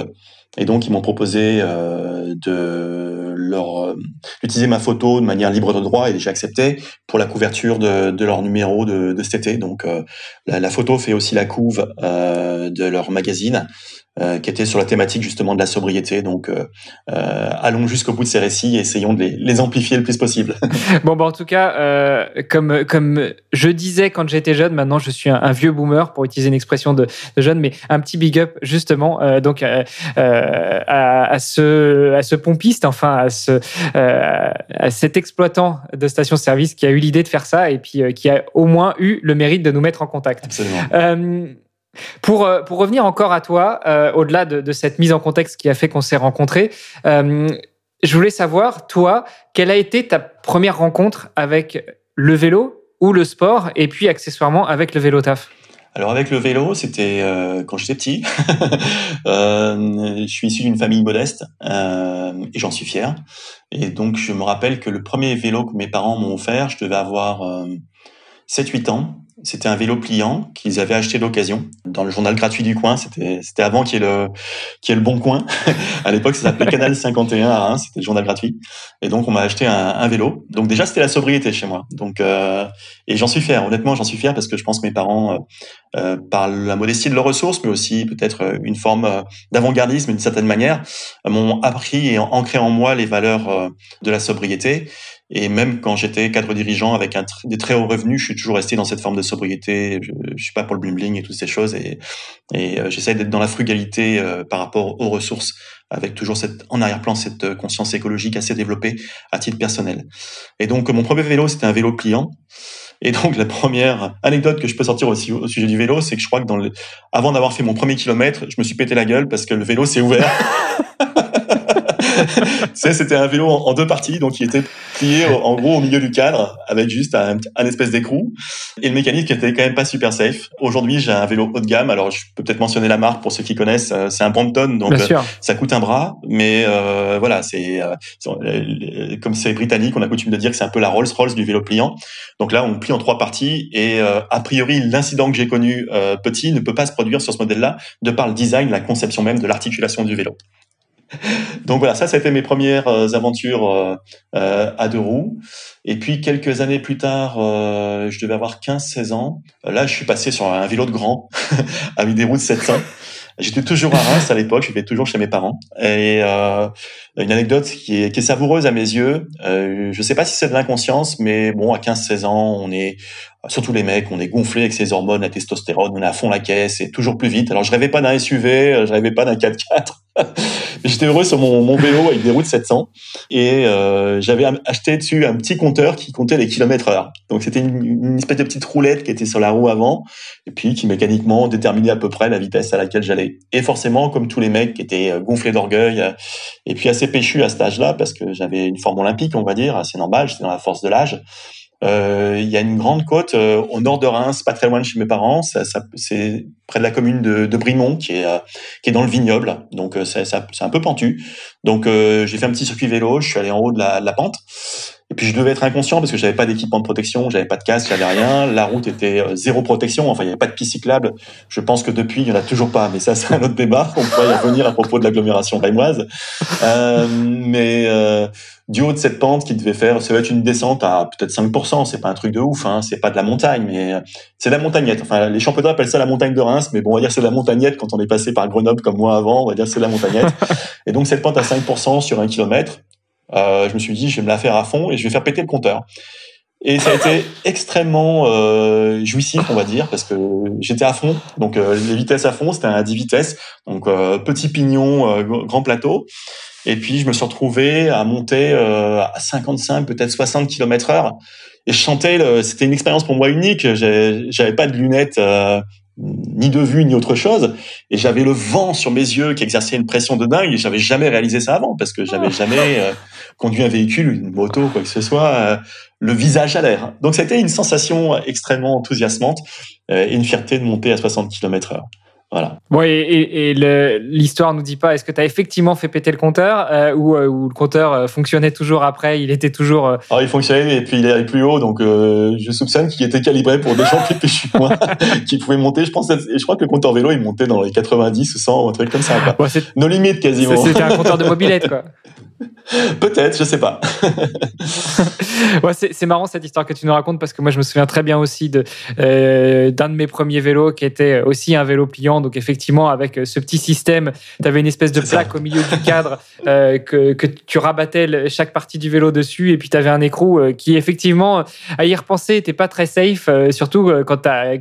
et donc ils m'ont proposé euh, euh, d'utiliser ma photo de manière libre de droit et j'ai accepté pour la couverture de, leur numéro de, cet été. Donc la, photo fait aussi la couve de leur magazine euh, qui était sur la thématique justement de la sobriété. Donc, euh, euh, allons jusqu'au bout de ces récits et essayons de les, amplifier le plus possible. bon, bah, en tout cas, comme comme je disais quand j'étais jeune, maintenant je suis un, vieux boomer pour utiliser une expression de, jeune, mais un petit big up justement donc à, à, ce à ce pompiste, enfin à ce à cet exploitant de station-service qui a eu l'idée de faire ça et puis qui a au moins eu le mérite de nous mettre en contact. Absolument. Pour, euh, pour revenir encore à toi, euh, au-delà de, cette mise en contexte qui a fait qu'on s'est rencontrés, euh, je voulais savoir, toi, quelle a été ta première rencontre avec le vélo ou le sport, et puis accessoirement avec le vélo taf? Alors avec le vélo, c'était quand j'étais petit. je suis issu d'une famille modeste et j'en suis fier. Et donc je me rappelle que le premier vélo que mes parents m'ont offert, je devais avoir 7-8 ans. C'était un vélo pliant qu'ils avaient acheté d'occasion dans le journal gratuit du coin. C'était avant qu'il y qu'il y ait le bon coin. à l'époque, ça s'appelait Canal 51 à Reims. C'était le journal gratuit. Et donc on m'a acheté un, un, vélo. Donc déjà c'était la sobriété chez moi. Donc euh, et j'en suis fier. Honnêtement, j'en suis fier parce que je pense que mes parents, euh, euh par la modestie de leurs ressources, mais aussi peut-être euh, une forme euh, d'avant-gardisme d'une certaine manière, m'ont appris et ancré en moi les valeurs de la sobriété et même quand j'étais cadre dirigeant avec des très hauts revenus, je suis toujours resté dans cette forme de sobriété. Je, je suis pas pour le bling et toutes ces choses. Et, et euh, j'essaie d'être dans la frugalité euh, par rapport aux ressources, avec toujours en arrière-plan cette euh, conscience écologique assez développée à titre personnel. Et donc mon premier vélo, c'était un vélo pliant. Et donc la première anecdote que je peux sortir aussi au sujet du vélo, c'est que je crois que avant d'avoir fait mon premier kilomètre, je me suis pété la gueule parce que le vélo s'est ouvert. c'était un vélo en, deux parties, donc il était plié en gros au milieu du cadre avec juste un, espèce d'écrou. Et le mécanisme était quand même pas super safe. Aujourd'hui, j'ai un vélo haut de gamme. Alors, je peux peut-être mentionner la marque pour ceux qui connaissent. Euh, c'est un Brompton, donc euh, ça coûte un bras, mais euh, voilà, c'est comme c'est britannique, on a coutume de dire que c'est un peu la Rolls-Royce du vélo pliant. Donc là, on plie en trois parties et a priori, l'incident que j'ai connu petit ne peut pas se produire sur ce modèle-là de par le design, la conception même de l'articulation du vélo. Donc voilà, ça, été mes premières euh, aventures euh, euh, à deux roues. Et puis quelques années plus tard, je devais avoir 15-16 ans. Là, je suis passé sur un vélo de grand avec des roues de 700. J'étais toujours à Reims à l'époque, j'étais toujours chez mes parents. Et euh, une anecdote qui est, savoureuse à mes yeux. Euh, je sais pas si c'est de l'inconscience, mais bon, à 15-16 ans, on est surtout les mecs, on est gonflé avec ces hormones, la testostérone, on est à fond la caisse et toujours plus vite. Alors je rêvais pas d'un SUV, je rêvais pas d'un 4x4. J'étais heureux sur mon, mon, vélo avec des routes 700 et euh, j'avais acheté dessus un petit compteur qui comptait les kilomètres heure. Donc c'était une, une, espèce de petite roulette qui était sur la roue avant et puis qui mécaniquement déterminait à peu près la vitesse à laquelle j'allais. Et forcément, comme tous les mecs qui étaient euh, gonflés d'orgueil euh, et puis assez péchus à cet âge-là parce que j'avais une forme olympique, on va dire, assez normale, j'étais dans la force de l'âge. Euh, il y a une grande côte euh, au nord de Reims, pas très loin de chez mes parents. Ça, ça, c'est près de la commune de, de Brimont, qui est, euh, qui est dans le vignoble. Donc c'est, un peu pentu. Donc j'ai fait un petit circuit vélo. Je suis allé en haut de la, de la pente. Et puis je devais être inconscient parce que j'avais pas d'équipement de protection, j'avais pas de casque, j'avais rien. La route était zéro protection. Enfin, il y avait pas de piste cyclable. Je pense que depuis, il y en a toujours pas. Mais ça, c'est un autre débat. On pourrait y revenir à propos de l'agglomération rémoise. Euh, mais euh, du haut de cette pente qui devait faire, ça va être une descente à peut-être 5%, c'est pas un truc de ouf, hein, c'est pas de la montagne, mais euh, c'est la montagnette. Enfin, les championnats appellent ça la montagne de Reims, mais bon, on va dire c'est la montagnette quand on est passé par Grenoble comme moi avant, on va dire c'est la montagnette. et donc cette pente à 5% sur un kilomètre, euh, je me suis dit, je vais me la faire à fond et je vais faire péter le compteur. Et ça a été extrêmement euh, jouissif, on va dire, parce que j'étais à fond. Donc euh, les vitesses à fond, c'était à 10 vitesses. Donc euh, petit pignon, euh, grand plateau. Et puis je me suis retrouvé à monter à 55, peut-être 60 km heure. Et je chantais, c'était une expérience pour moi unique. J'avais pas de lunettes ni de vue ni autre chose et j'avais le vent sur mes yeux qui exerçait une pression de dingue et j'avais jamais réalisé ça avant parce que j'avais ah. jamais conduit un véhicule une moto quoi que ce soit le visage à l'air. Donc c'était une sensation extrêmement enthousiasmante euh, et une fierté de monter à 60 km heure. Voilà. Bon, et, et, l'histoire nous dit pas, est-ce que tu as effectivement fait péter le compteur euh, ou, euh, ou, le compteur fonctionnait toujours après, il était toujours... Alors ah, il fonctionnait et puis il est plus haut, donc je soupçonne qu'il était calibré pour des gens plus péchus que moi, qui pouvaient monter, je pense, et je crois que le compteur vélo, il montait dans les 90 ou 100, un truc comme ça. Quoi. Nos limites quasiment. C'était un compteur de mobilette, quoi. Peut-être, je sais pas. ouais, c'est marrant cette histoire que tu nous racontes parce que moi je me souviens très bien aussi de euh, d'un de mes premiers vélos qui était aussi un vélo pliant. Donc effectivement avec ce petit système, tu avais une espèce de plaque au milieu du cadre euh, que, que, tu rabattais chaque partie du vélo dessus et puis tu avais un écrou euh, qui effectivement à y repenser n'était pas très safe, surtout quand tu as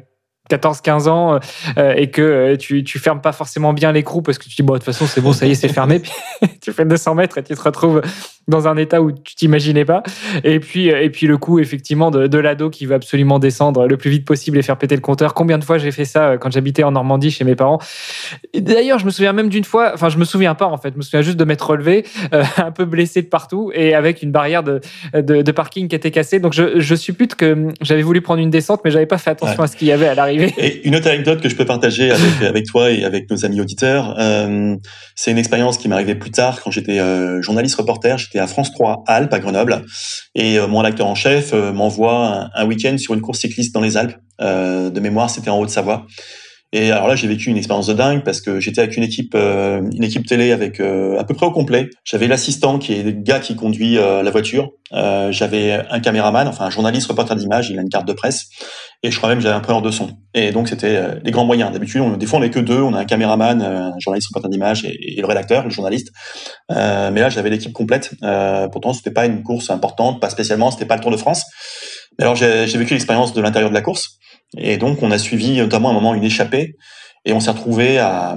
14-15 ans euh, et que euh, tu, tu fermes pas forcément bien l'écrou parce que tu dis, bon, de toute façon, c'est bon, ça y est, c'est fermé. Puis tu fais 200 mètres et tu te retrouves dans un état où tu t'imaginais pas. Et puis, euh, et puis le coup, effectivement, de, de l'ado qui veut absolument descendre le plus vite possible et faire péter le compteur. Combien de fois j'ai fait ça quand j'habitais en Normandie chez mes parents? D'ailleurs, je me souviens même d'une fois, enfin, je me souviens pas en fait, je me souviens juste de m'être relevé, un peu blessé de partout et avec une barrière de, de, de parking qui était cassée. Donc, je, je suppute que j'avais voulu prendre une descente, mais j'avais pas fait attention à ce qu'il y avait à l'arrivée. Et une autre anecdote que je peux partager avec, avec toi et avec nos amis auditeurs, euh, c'est une expérience qui m'est arrivée plus tard quand j'étais euh, journaliste reporter. J'étais à France 3 Alpes à Grenoble et euh, mon acteur en chef euh, m'envoie un, un week-end sur une course cycliste dans les Alpes. Euh, de mémoire, c'était en Haute-Savoie. Et alors là, j'ai vécu une expérience de dingue parce que j'étais avec une équipe, euh, une équipe télé avec euh, à peu près au complet. J'avais l'assistant qui est le gars qui conduit euh, la voiture. j'avais un caméraman, enfin un journaliste reporter d'image, il a une carte de presse. Et je crois même que j'avais un preneur de son. Et donc c'était les grands moyens. D'habitude, on, des fois on n'est que deux, on a un caméraman, un journaliste reporter d'image et, et, le rédacteur, le journaliste. mais là, j'avais l'équipe complète. pourtant, c'était pas une course importante, pas spécialement, c'était pas le Tour de France. Mais alors j'ai vécu l'expérience de l'intérieur de la course. Et donc, on a suivi notamment à un moment une échappée et on s'est retrouvé à,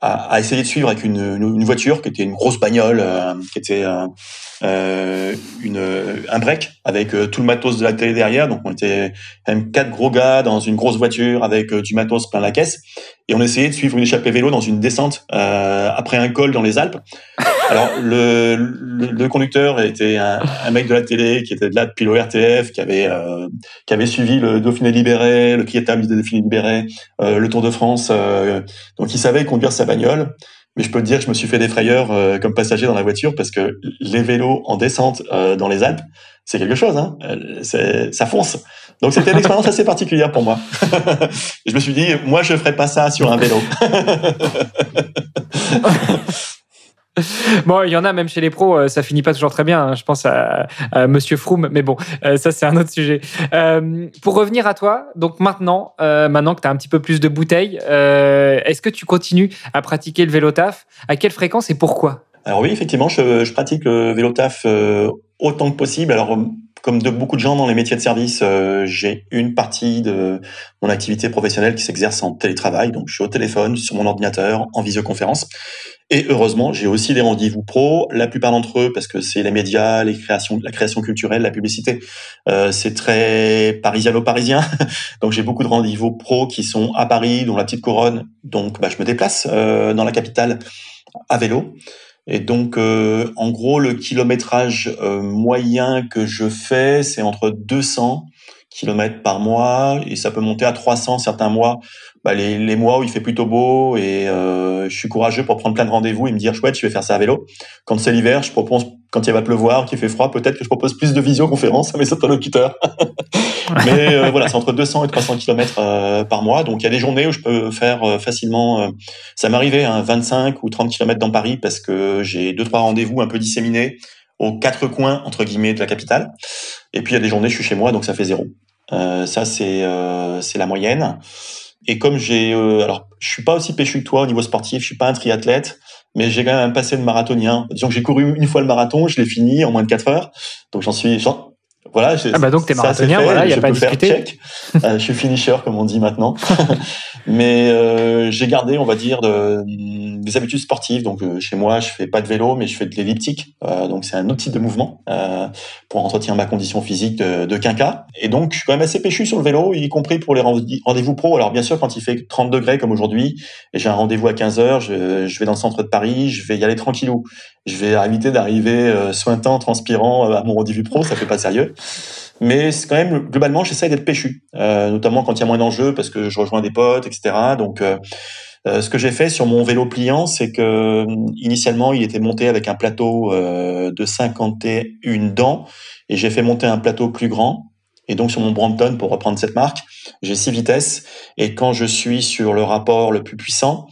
à, à, essayer de suivre avec une, une, voiture qui était une grosse bagnole, euh, qui était euh, euh une, un break avec euh, tout le matos de la télé derrière. Donc on était quand même quatre gros gars dans une grosse voiture avec euh, du matos plein la caisse. Et on essayait de suivre une échappée vélo dans une descente après un col dans les Alpes. Alors le, le, le conducteur était un, un, mec de la télé qui était de là depuis l'ORTF, qui avait qui avait suivi le Dauphiné libéré, le Krieta du Dauphiné libéré, le Tour de France. donc il savait conduire sa bagnole. Mais je peux te dire que je me suis fait des frayeurs euh, comme passager dans la voiture parce que les vélos en descente euh, dans les Alpes, c'est quelque chose. Hein ça fonce. Donc c'était une expérience assez particulière pour moi. je me suis dit, moi je ferais pas ça sur un vélo. bon, il y en a même chez les pros, euh, ça finit pas toujours très bien. Hein. Je pense à, Monsieur Froome, mais bon, euh, ça c'est un autre sujet. Euh, pour revenir à toi, donc maintenant, maintenant que tu as un petit peu plus de bouteilles, est-ce que tu continues à pratiquer le vélo taf? À quelle fréquence et pourquoi? Alors oui, effectivement, je, je pratique le vélo taf autant que possible. Alors comme de beaucoup de gens dans les métiers de service, euh, j'ai une partie de mon activité professionnelle qui s'exerce en télétravail. Donc, je suis au téléphone, sur mon ordinateur, en visioconférence. Et heureusement, j'ai aussi des rendez-vous pro. La plupart d'entre eux, parce que c'est les médias, les créations, la création culturelle, la publicité, euh, c'est très parisiano-parisien. donc, j'ai beaucoup de rendez-vous pro qui sont à Paris, dont la petite couronne. Donc, bah, je me déplace euh, dans la capitale à vélo. Et donc, euh, en gros, le kilométrage euh, moyen que je fais, c'est entre 200 kilomètres par mois et ça peut monter à 300 certains mois. Bah, les, les, mois où il fait plutôt beau et euh, je suis courageux pour prendre plein de rendez-vous et me dire chouette, je vais faire ça à vélo. Quand c'est l'hiver, je propose quand il va pleuvoir, qu'il fait froid, peut-être que je propose plus de visioconférences à mes interlocuteurs. Mais euh, voilà, c'est entre 200 et 300 km euh, par mois. Donc il y a des journées où je peux faire euh, facilement. ça m'arrivait, hein, 25 ou 30 km dans Paris parce que j'ai deux trois rendez-vous un peu disséminés aux quatre coins entre guillemets de la capitale. Et puis il y a des journées, je suis chez moi, donc ça fait zéro. ça c'est c'est la moyenne. Et comme j'ai, alors je suis pas aussi péchu que toi au niveau sportif, je suis pas un triathlète mais j'ai quand même passé de marathonien. Disons que j'ai couru une fois le marathon, je l'ai fini en moins de 4 heures. Donc j'en suis, voilà, ah bah donc t'es marathonien, voilà, il y a pas à discuter. euh, je suis finisher comme on dit maintenant. mais euh, j'ai gardé, on va dire, de, des habitudes sportives. Donc euh, chez moi, je fais pas de vélo, mais je fais de l'elliptique. Euh, donc c'est un autre type de mouvement euh, pour entretenir ma condition physique de, quinca. Et donc je suis quand même assez péchu sur le vélo, y compris pour les rendez-vous pro. Alors bien sûr, quand il fait 30 degrés comme aujourd'hui, et j'ai un rendez-vous à 15 heures, je, vais dans le centre de Paris, je vais y aller tranquillou. Je vais éviter d'arriver sointant, transpirant à mon rendez-vous pro, ça fait pas sérieux. Mais c'est quand même globalement, j'essaie d'être péchu, notamment quand il y a moins d'enjeux parce que je rejoins des potes, etc. Donc euh, euh, ce que j'ai fait sur mon vélo pliant, c'est que initialement il était monté avec un plateau euh, de 51 dents et j'ai fait monter un plateau plus grand. Et donc sur mon Brampton, pour reprendre cette marque, j'ai 6 vitesses et quand je suis sur le rapport le plus puissant,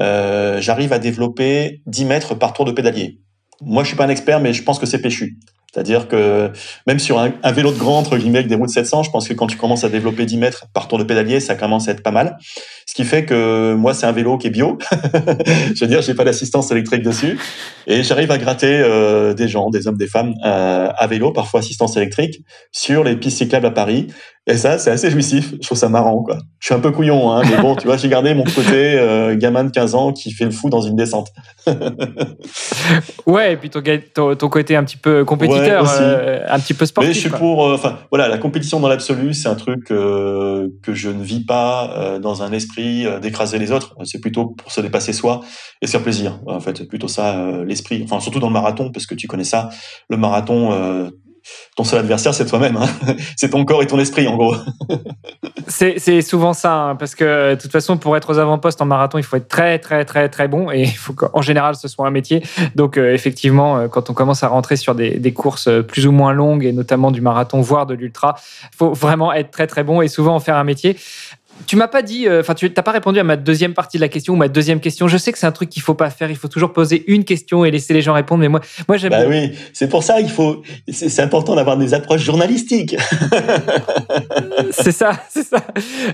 euh, j'arrive à développer 10 mètres par tour de pédalier. moi, je suis pas un expert, mais je pense que c'est péchu. C'est-à-dire que même sur un, vélo de grand, entre guillemets, avec des roues de 700, je pense que quand tu commences à développer 10 mètres par tour de pédalier, ça commence à être pas mal. Ce qui fait que moi, c'est un vélo qui est bio. je veux dire, j'ai pas d'assistance électrique dessus. Et j'arrive à gratter euh, des gens, des hommes, des femmes, euh, à vélo, parfois assistance électrique, sur les pistes cyclables à Paris. Et ça, c'est assez jouissif. Je trouve ça marrant, quoi. Je suis un peu couillon, hein, mais bon, tu vois, j'ai gardé mon côté euh, gamin de 15 ans qui fait le fou dans une descente. ouais, et puis ton, ton, côté un petit peu compétiteur, euh, un petit peu sportif. Mais je suis pour, euh, enfin, voilà, la compétition dans l'absolu, c'est un truc que je ne vis pas dans un esprit d'écraser les autres. C'est plutôt pour se dépasser soi et se faire plaisir. En fait, c'est plutôt ça l'esprit. Enfin, surtout dans le marathon, parce que tu connais ça. Le marathon ton seul adversaire, c'est toi-même. Hein. c'est ton corps et ton esprit, en gros. c'est souvent ça, hein, parce que de toute façon, pour être aux avant-postes en marathon, il faut être très, très, très, très bon, et il faut qu'en général, ce soit un métier. Donc, euh, effectivement, euh, quand on commence à rentrer sur des, des, courses euh, plus ou moins longues, et notamment du marathon, voire de l'ultra, il faut vraiment être très, très bon et souvent en faire un métier. Tu m'as pas dit, euh, enfin, tu n'as pas répondu à ma deuxième partie de la question ou ma deuxième question. Je sais que c'est un truc qu'il faut pas faire. Il faut toujours poser une question et laisser les gens répondre. Mais moi, moi j'aime. Bah oui, c'est pour ça qu'il faut. C'est important d'avoir des approches journalistiques. c'est ça, c'est ça.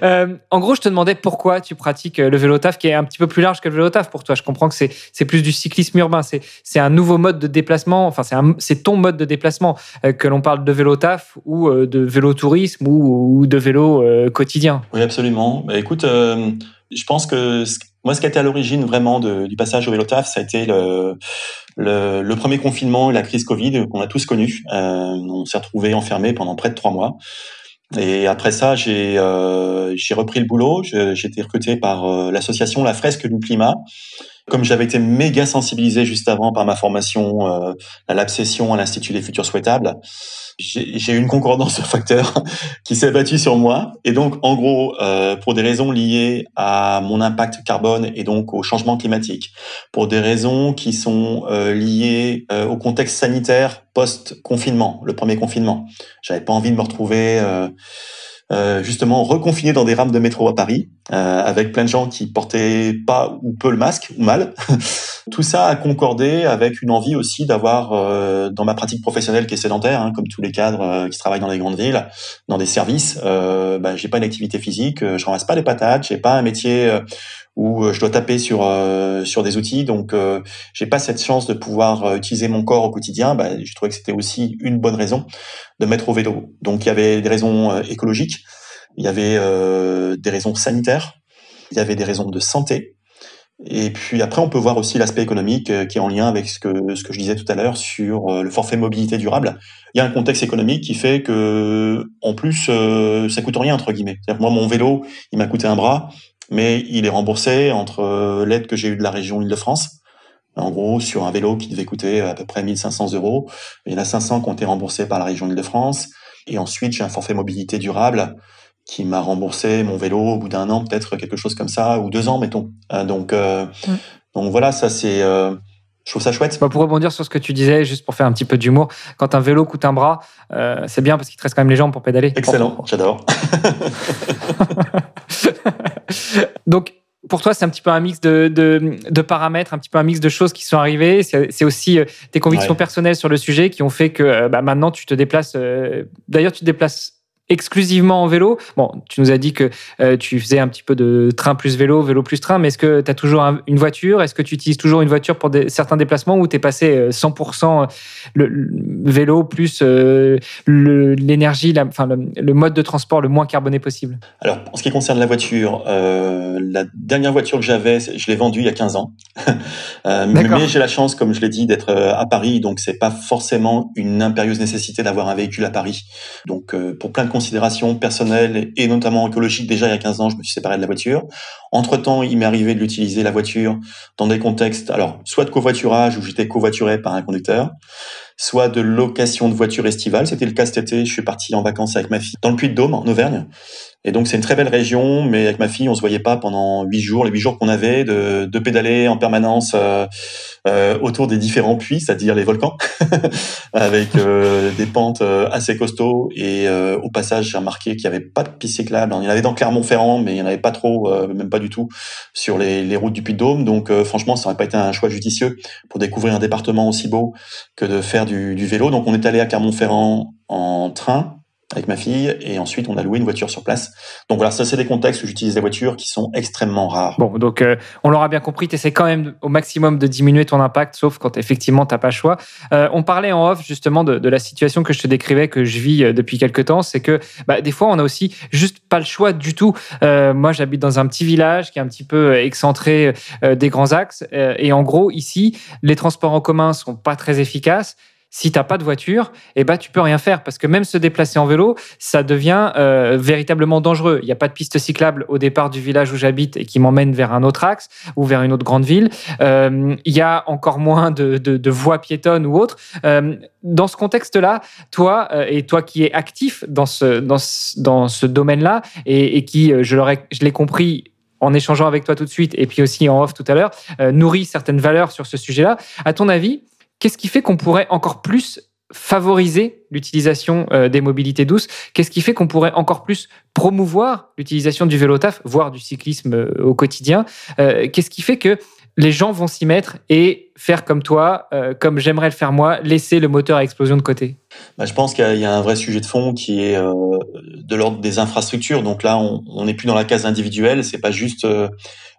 Euh, en gros, je te demandais pourquoi tu pratiques euh, le vélo taf, qui est un petit peu plus large que le vélo taf pour toi. Je comprends que c'est c'est plus du cyclisme urbain. C'est c'est un nouveau mode de déplacement. Enfin, c'est c'est ton mode de déplacement que l'on parle de vélo taf ou de vélo tourisme ou, ou de vélo quotidien. Oui, absolument. Bah, écoute, euh, je pense que moi, ce qui a été à l'origine vraiment du passage au vélo taf, ça a été le, premier confinement et la crise Covid qu'on a tous connu. Euh, on s'est retrouvés enfermés pendant près de trois mois. Et après ça, j'ai euh, repris le boulot. J'ai été recruté par l'association La Fresque du Climat. Comme j'avais été méga sensibilisé juste avant par ma formation à l'absession à l'Institut des Futurs Souhaitables, j'ai eu une concordance de facteurs qui s'est battue sur moi. Et donc, en gros, euh, pour des raisons liées à mon impact carbone et donc au changement climatique, pour des raisons qui sont euh, liées euh, au contexte sanitaire post-confinement, le premier confinement, j'avais pas envie de me retrouver euh, euh, justement reconfiné dans des rames de métro à Paris, euh, avec plein de gens qui portaient pas ou peu le masque ou mal. Tout ça a concordé avec une envie aussi d'avoir, euh, dans ma pratique professionnelle qui est sédentaire, hein, comme tous les cadres qui travaillent dans les grandes villes, dans des services, euh, bah, j'ai pas une activité physique, je ramasse pas des patates, j'ai pas un métier où euh, je dois taper sur euh, sur des outils. Donc, euh, j'ai pas cette chance de pouvoir utiliser mon corps au quotidien. Bah, je trouvais que c'était aussi une bonne raison de mettre au vélo. Donc, il y avait des raisons écologiques, il y avait des raisons sanitaires, il y avait des raisons de santé. Et puis après, on peut voir aussi l'aspect économique qui est en lien avec ce que je disais tout à l'heure sur le forfait mobilité durable. Il y a un contexte économique qui fait que, en plus, ça coûte rien entre guillemets. moi, mon vélo, il m'a coûté un bras mais il est remboursé entre euh, l'aide que j'ai eue de la région Île-de-France. En gros, sur un vélo qui devait coûter à peu près 1500 euros, il y en a 500 qui ont été remboursés par la région Île-de-France. Et ensuite, j'ai un forfait mobilité durable qui m'a remboursé mon vélo au bout d'un an, peut-être quelque chose comme ça, ou deux ans, mettons. Euh, donc, euh, mm. donc voilà, ça c'est. je trouve ça chouette. Bah pour rebondir sur ce que tu disais, juste pour faire un petit peu d'humour, quand un vélo coûte un bras, c'est bien parce qu'il te reste quand même les jambes pour pédaler. Excellent, j'adore. Donc, pour toi, c'est un petit peu un mix de, de, paramètres, un petit peu un mix de choses qui sont arrivées. C'est aussi euh, tes convictions personnelles sur le sujet qui ont fait que euh, bah, maintenant tu te déplaces. Euh, d'ailleurs, tu te déplaces exclusivement en vélo Bon, tu nous as dit que euh, tu faisais un petit peu de train plus vélo, vélo plus train, mais est-ce que tu as toujours une voiture? Est-ce que tu utilises toujours une voiture pour certains déplacements ou tu es passé 100% euh, le, vélo plus euh, l'énergie, enfin le, mode de transport le moins carboné possible? Alors, en ce qui concerne la voiture, la dernière voiture que j'avais, je l'ai vendue il y a 15 ans. mais j'ai la chance, comme je l'ai dit, d'être à Paris, donc c'est pas forcément une impérieuse nécessité d'avoir un véhicule à Paris. Donc, pour plein de considérations personnelles et notamment écologiques, déjà il y a 15 ans, je me suis séparé de la voiture. Entre-temps, il m'est arrivé de l'utiliser, la voiture, dans des contextes, alors, soit de covoiturage, où j'étais covoituré par un conducteur, soit de location de voitures estivales. C'était le cas cet été. Je suis parti en vacances avec ma fille dans le Puy-de-Dôme, en Auvergne. Et donc c'est une très belle région, mais avec ma fille, on se voyait pas pendant huit jours, les huit jours qu'on avait, de, de, pédaler en permanence euh, euh, autour des différents puits, c'est-à-dire les volcans, avec euh, des pentes assez costauds. Et au passage, j'ai remarqué qu'il n'y avait pas de pistes cyclables. Il y en avait dans Clermont-Ferrand, mais il n'y en avait pas trop, même pas du tout, sur les, les routes du Puy-de-Dôme. Donc franchement, ça n'aurait pas été un choix judicieux pour découvrir un département aussi beau que de faire du, vélo. Donc on est allé à Clermont-Ferrand en train avec ma fille et ensuite on a loué une voiture sur place. Donc voilà, ça c'est des contextes où j'utilise des voitures qui sont extrêmement rares. Bon, donc euh, on l'aura bien compris, tu essaies quand même au maximum de diminuer ton impact, sauf quand effectivement tu n'as pas le choix. Euh, on parlait en off justement de, la situation que je te décrivais, que je vis euh, depuis quelques temps, c'est que bah, des fois on a aussi juste pas le choix du tout. Moi j'habite dans un petit village qui est un petit peu excentré des grands axes et en gros ici les transports en commun sont pas très efficaces si t'as pas de voiture, eh ben tu peux rien faire parce que même se déplacer en vélo, ça devient euh, véritablement dangereux. Il n'y a pas de piste cyclable au départ du village où j'habite et qui m'emmène vers un autre axe ou vers une autre grande ville. Euh, il y a encore moins de, voies piétonnes ou autres. Euh, dans ce contexte-là, toi et toi qui es actif dans ce dans dans ce domaine-là et, qui, je l'ai compris en échangeant avec toi tout de suite et puis aussi en off tout à l'heure, nourrit certaines valeurs sur ce sujet-là. À ton avis, Qu'est-ce qui fait qu'on pourrait encore plus favoriser l'utilisation euh, des mobilités douces? Qu'est-ce qui fait qu'on pourrait encore plus promouvoir l'utilisation du vélo taf, voire du cyclisme euh, au quotidien? Euh, Qu'est-ce qui fait que les gens vont s'y mettre et faire comme toi, comme j'aimerais le faire moi, laisser le moteur à explosion de côté? Bah, Je pense qu'il y, a un vrai sujet de fond qui est de l'ordre des infrastructures. Donc là, on n'est plus dans la case individuelle. C'est pas juste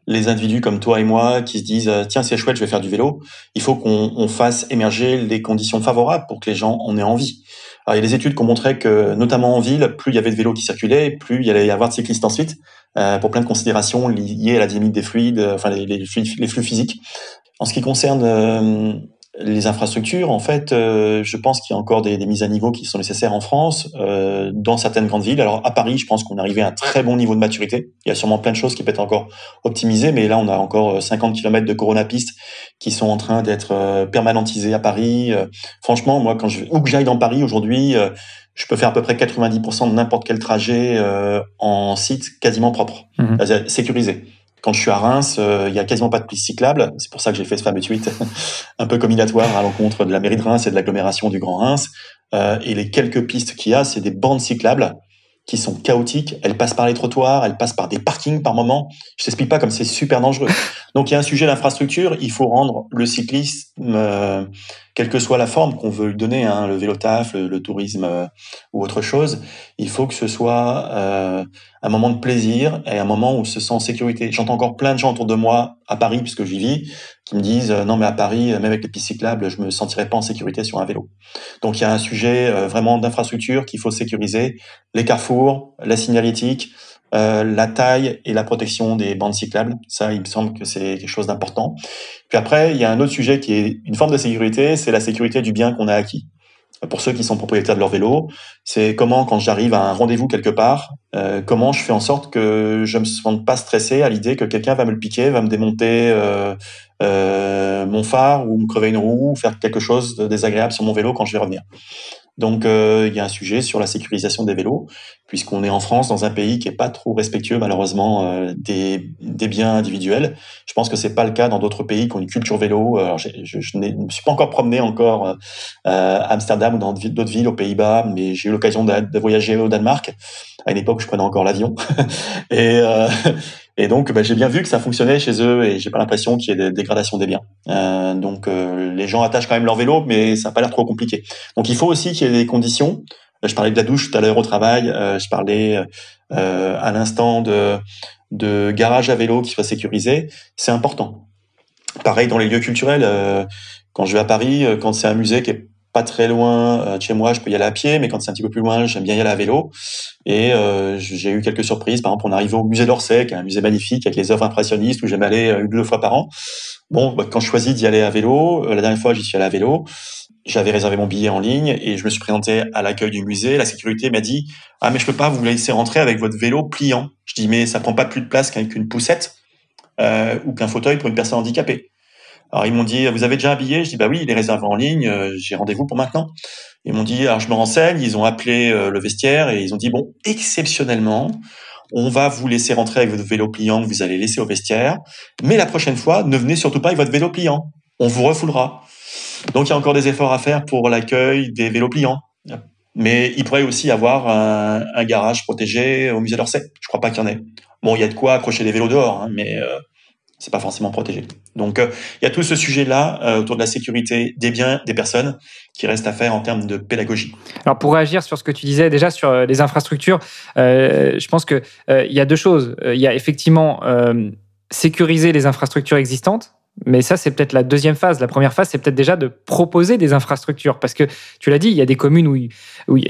les individus comme toi et moi qui se disent tiens c'est chouette, je vais faire du vélo. Il faut qu'on fasse émerger les conditions favorables pour que les gens en aient envie. Alors, il y a des études qui ont montré que, notamment en ville, plus il y avait de vélos qui circulaient, plus il y allait y avoir de cyclistes ensuite, euh, pour plein de considérations liées à la dynamique des fluides, enfin les, les, flux, les flux, physiques. En ce qui concerne euh, les infrastructures, en fait, euh, je pense qu'il y a encore des, des, mises à niveau qui sont nécessaires en France, euh, dans certaines grandes villes. Alors à Paris, je pense qu'on est arrivé à un très bon niveau de maturité. Il y a sûrement plein de choses qui peuvent être encore optimisées, mais là, on a encore 50 km de Corona pistes qui sont en train d'être euh, permanentisées à Paris. Euh, franchement, moi, quand je où que j'aille dans Paris aujourd'hui, euh, je peux faire à peu près 90% de n'importe quel trajet en site quasiment propre, mmh. sécurisé. Quand je suis à Reims, euh, il y a quasiment pas de piste cyclable. C'est pour ça que j'ai fait ce fameux tweet un peu combinatoire à l'encontre de la mairie de Reims et de l'agglomération du Grand Reims. Euh, et les quelques pistes qu'il y a, c'est des bandes cyclables qui sont chaotiques. Elles passent par les trottoirs, elles passent par des parkings par moment. Je t'explique pas comme c'est super dangereux. Donc il y a un sujet d'infrastructure. Il faut rendre le cyclisme, euh, quelle que soit la forme qu'on veut lui donner, hein, le vélo taf, le, le tourisme euh, ou autre chose, il faut que ce soit euh, un moment de plaisir et un moment où on se sent en sécurité. J'entends encore plein de gens autour de moi à Paris, puisque j'y vis, me disent non mais à Paris, même avec les pistes cyclables, je me sentirais pas en sécurité sur un vélo. Donc il y a un sujet euh, vraiment d'infrastructure qu'il faut sécuriser, les carrefours, la signalétique. Euh, la taille et la protection des bandes cyclables. Ça, il me semble que c'est quelque chose d'important. Puis après, il y a un autre sujet qui est une forme de sécurité, c'est la sécurité du bien qu'on a acquis. Pour ceux qui sont propriétaires de leur vélo, c'est comment, quand j'arrive à un rendez-vous quelque part, euh, comment je fais en sorte que je me sente pas stressé à l'idée que quelqu'un va me le piquer, va me démonter euh, euh, mon phare ou me crever une roue, ou faire quelque chose de désagréable sur mon vélo quand je vais revenir. Donc, euh, il y a un sujet sur la sécurisation des vélos, puisqu'on est en France, dans un pays qui est pas trop respectueux, malheureusement, euh, des, des, biens individuels. Je pense que c'est pas le cas dans d'autres pays qui ont une culture vélo. Alors, je, je, je ne me suis pas encore promené encore euh, à Amsterdam ou dans d'autres villes aux Pays-Bas, mais j'ai eu l'occasion de, de, voyager au Danemark à une époque je prenais encore l'avion. et, euh, et donc, bah, j'ai bien vu que ça fonctionnait chez eux et j'ai pas l'impression qu'il y ait des dégradations des biens. Euh, donc, euh, les gens attachent quand même leur vélo, mais ça n'a pas l'air trop compliqué. Donc, il faut aussi qu'il y ait des conditions. Je parlais de la douche tout à l'heure au travail. Euh, je parlais euh, à l'instant de, de garage à vélo qui soit sécurisé. C'est important. Pareil dans les lieux culturels. Euh, quand je vais à Paris, quand c'est un musée qui est pas très loin euh, de chez moi, je peux y aller à pied, mais quand c'est un petit peu plus loin, j'aime bien y aller à vélo. Et euh, j'ai eu quelques surprises. Par exemple, on arrivait au musée d'Orsay, qui est un musée magnifique avec les œuvres impressionnistes, où j'aime aller euh, une deux fois par an. Bon, bah, quand je choisis d'y aller à vélo, euh, la dernière fois j'y suis allé à vélo, j'avais réservé mon billet en ligne et je me suis présenté à l'accueil du musée. La sécurité m'a dit ah mais je peux pas vous laisser rentrer avec votre vélo pliant. Je dis mais ça prend pas plus de place qu'avec une poussette euh, ou qu'un fauteuil pour une personne handicapée. Alors ils m'ont dit, vous avez déjà un billet? Je dis, bah oui, il est réservé en ligne, euh, j'ai rendez-vous pour maintenant. Ils m'ont dit, alors je me renseigne, ils ont appelé euh, le vestiaire et ils ont dit, bon, exceptionnellement, on va vous laisser rentrer avec votre vélo pliant que vous allez laisser au vestiaire, mais la prochaine fois, ne venez surtout pas avec votre vélo pliant. On vous refoulera. Donc il y a encore des efforts à faire pour l'accueil des vélos pliants. Mais il pourrait aussi avoir un, un garage protégé au musée d'Orsay. Je crois pas qu'il y en ait. Bon, il y a de quoi accrocher des vélos dehors, hein, mais euh, c'est pas forcément protégé. Donc euh, il y a tout ce sujet-là euh, autour de la sécurité des biens, des personnes, qui reste à faire en termes de pédagogie. Alors pour réagir sur ce que tu disais déjà sur euh, les infrastructures, euh, je pense que il y a deux choses. Il y a effectivement sécuriser les infrastructures existantes mais ça, c'est peut-être la deuxième phase. La première phase, c'est peut-être déjà de proposer des infrastructures. Parce que, tu l'as dit, il y a des communes où, il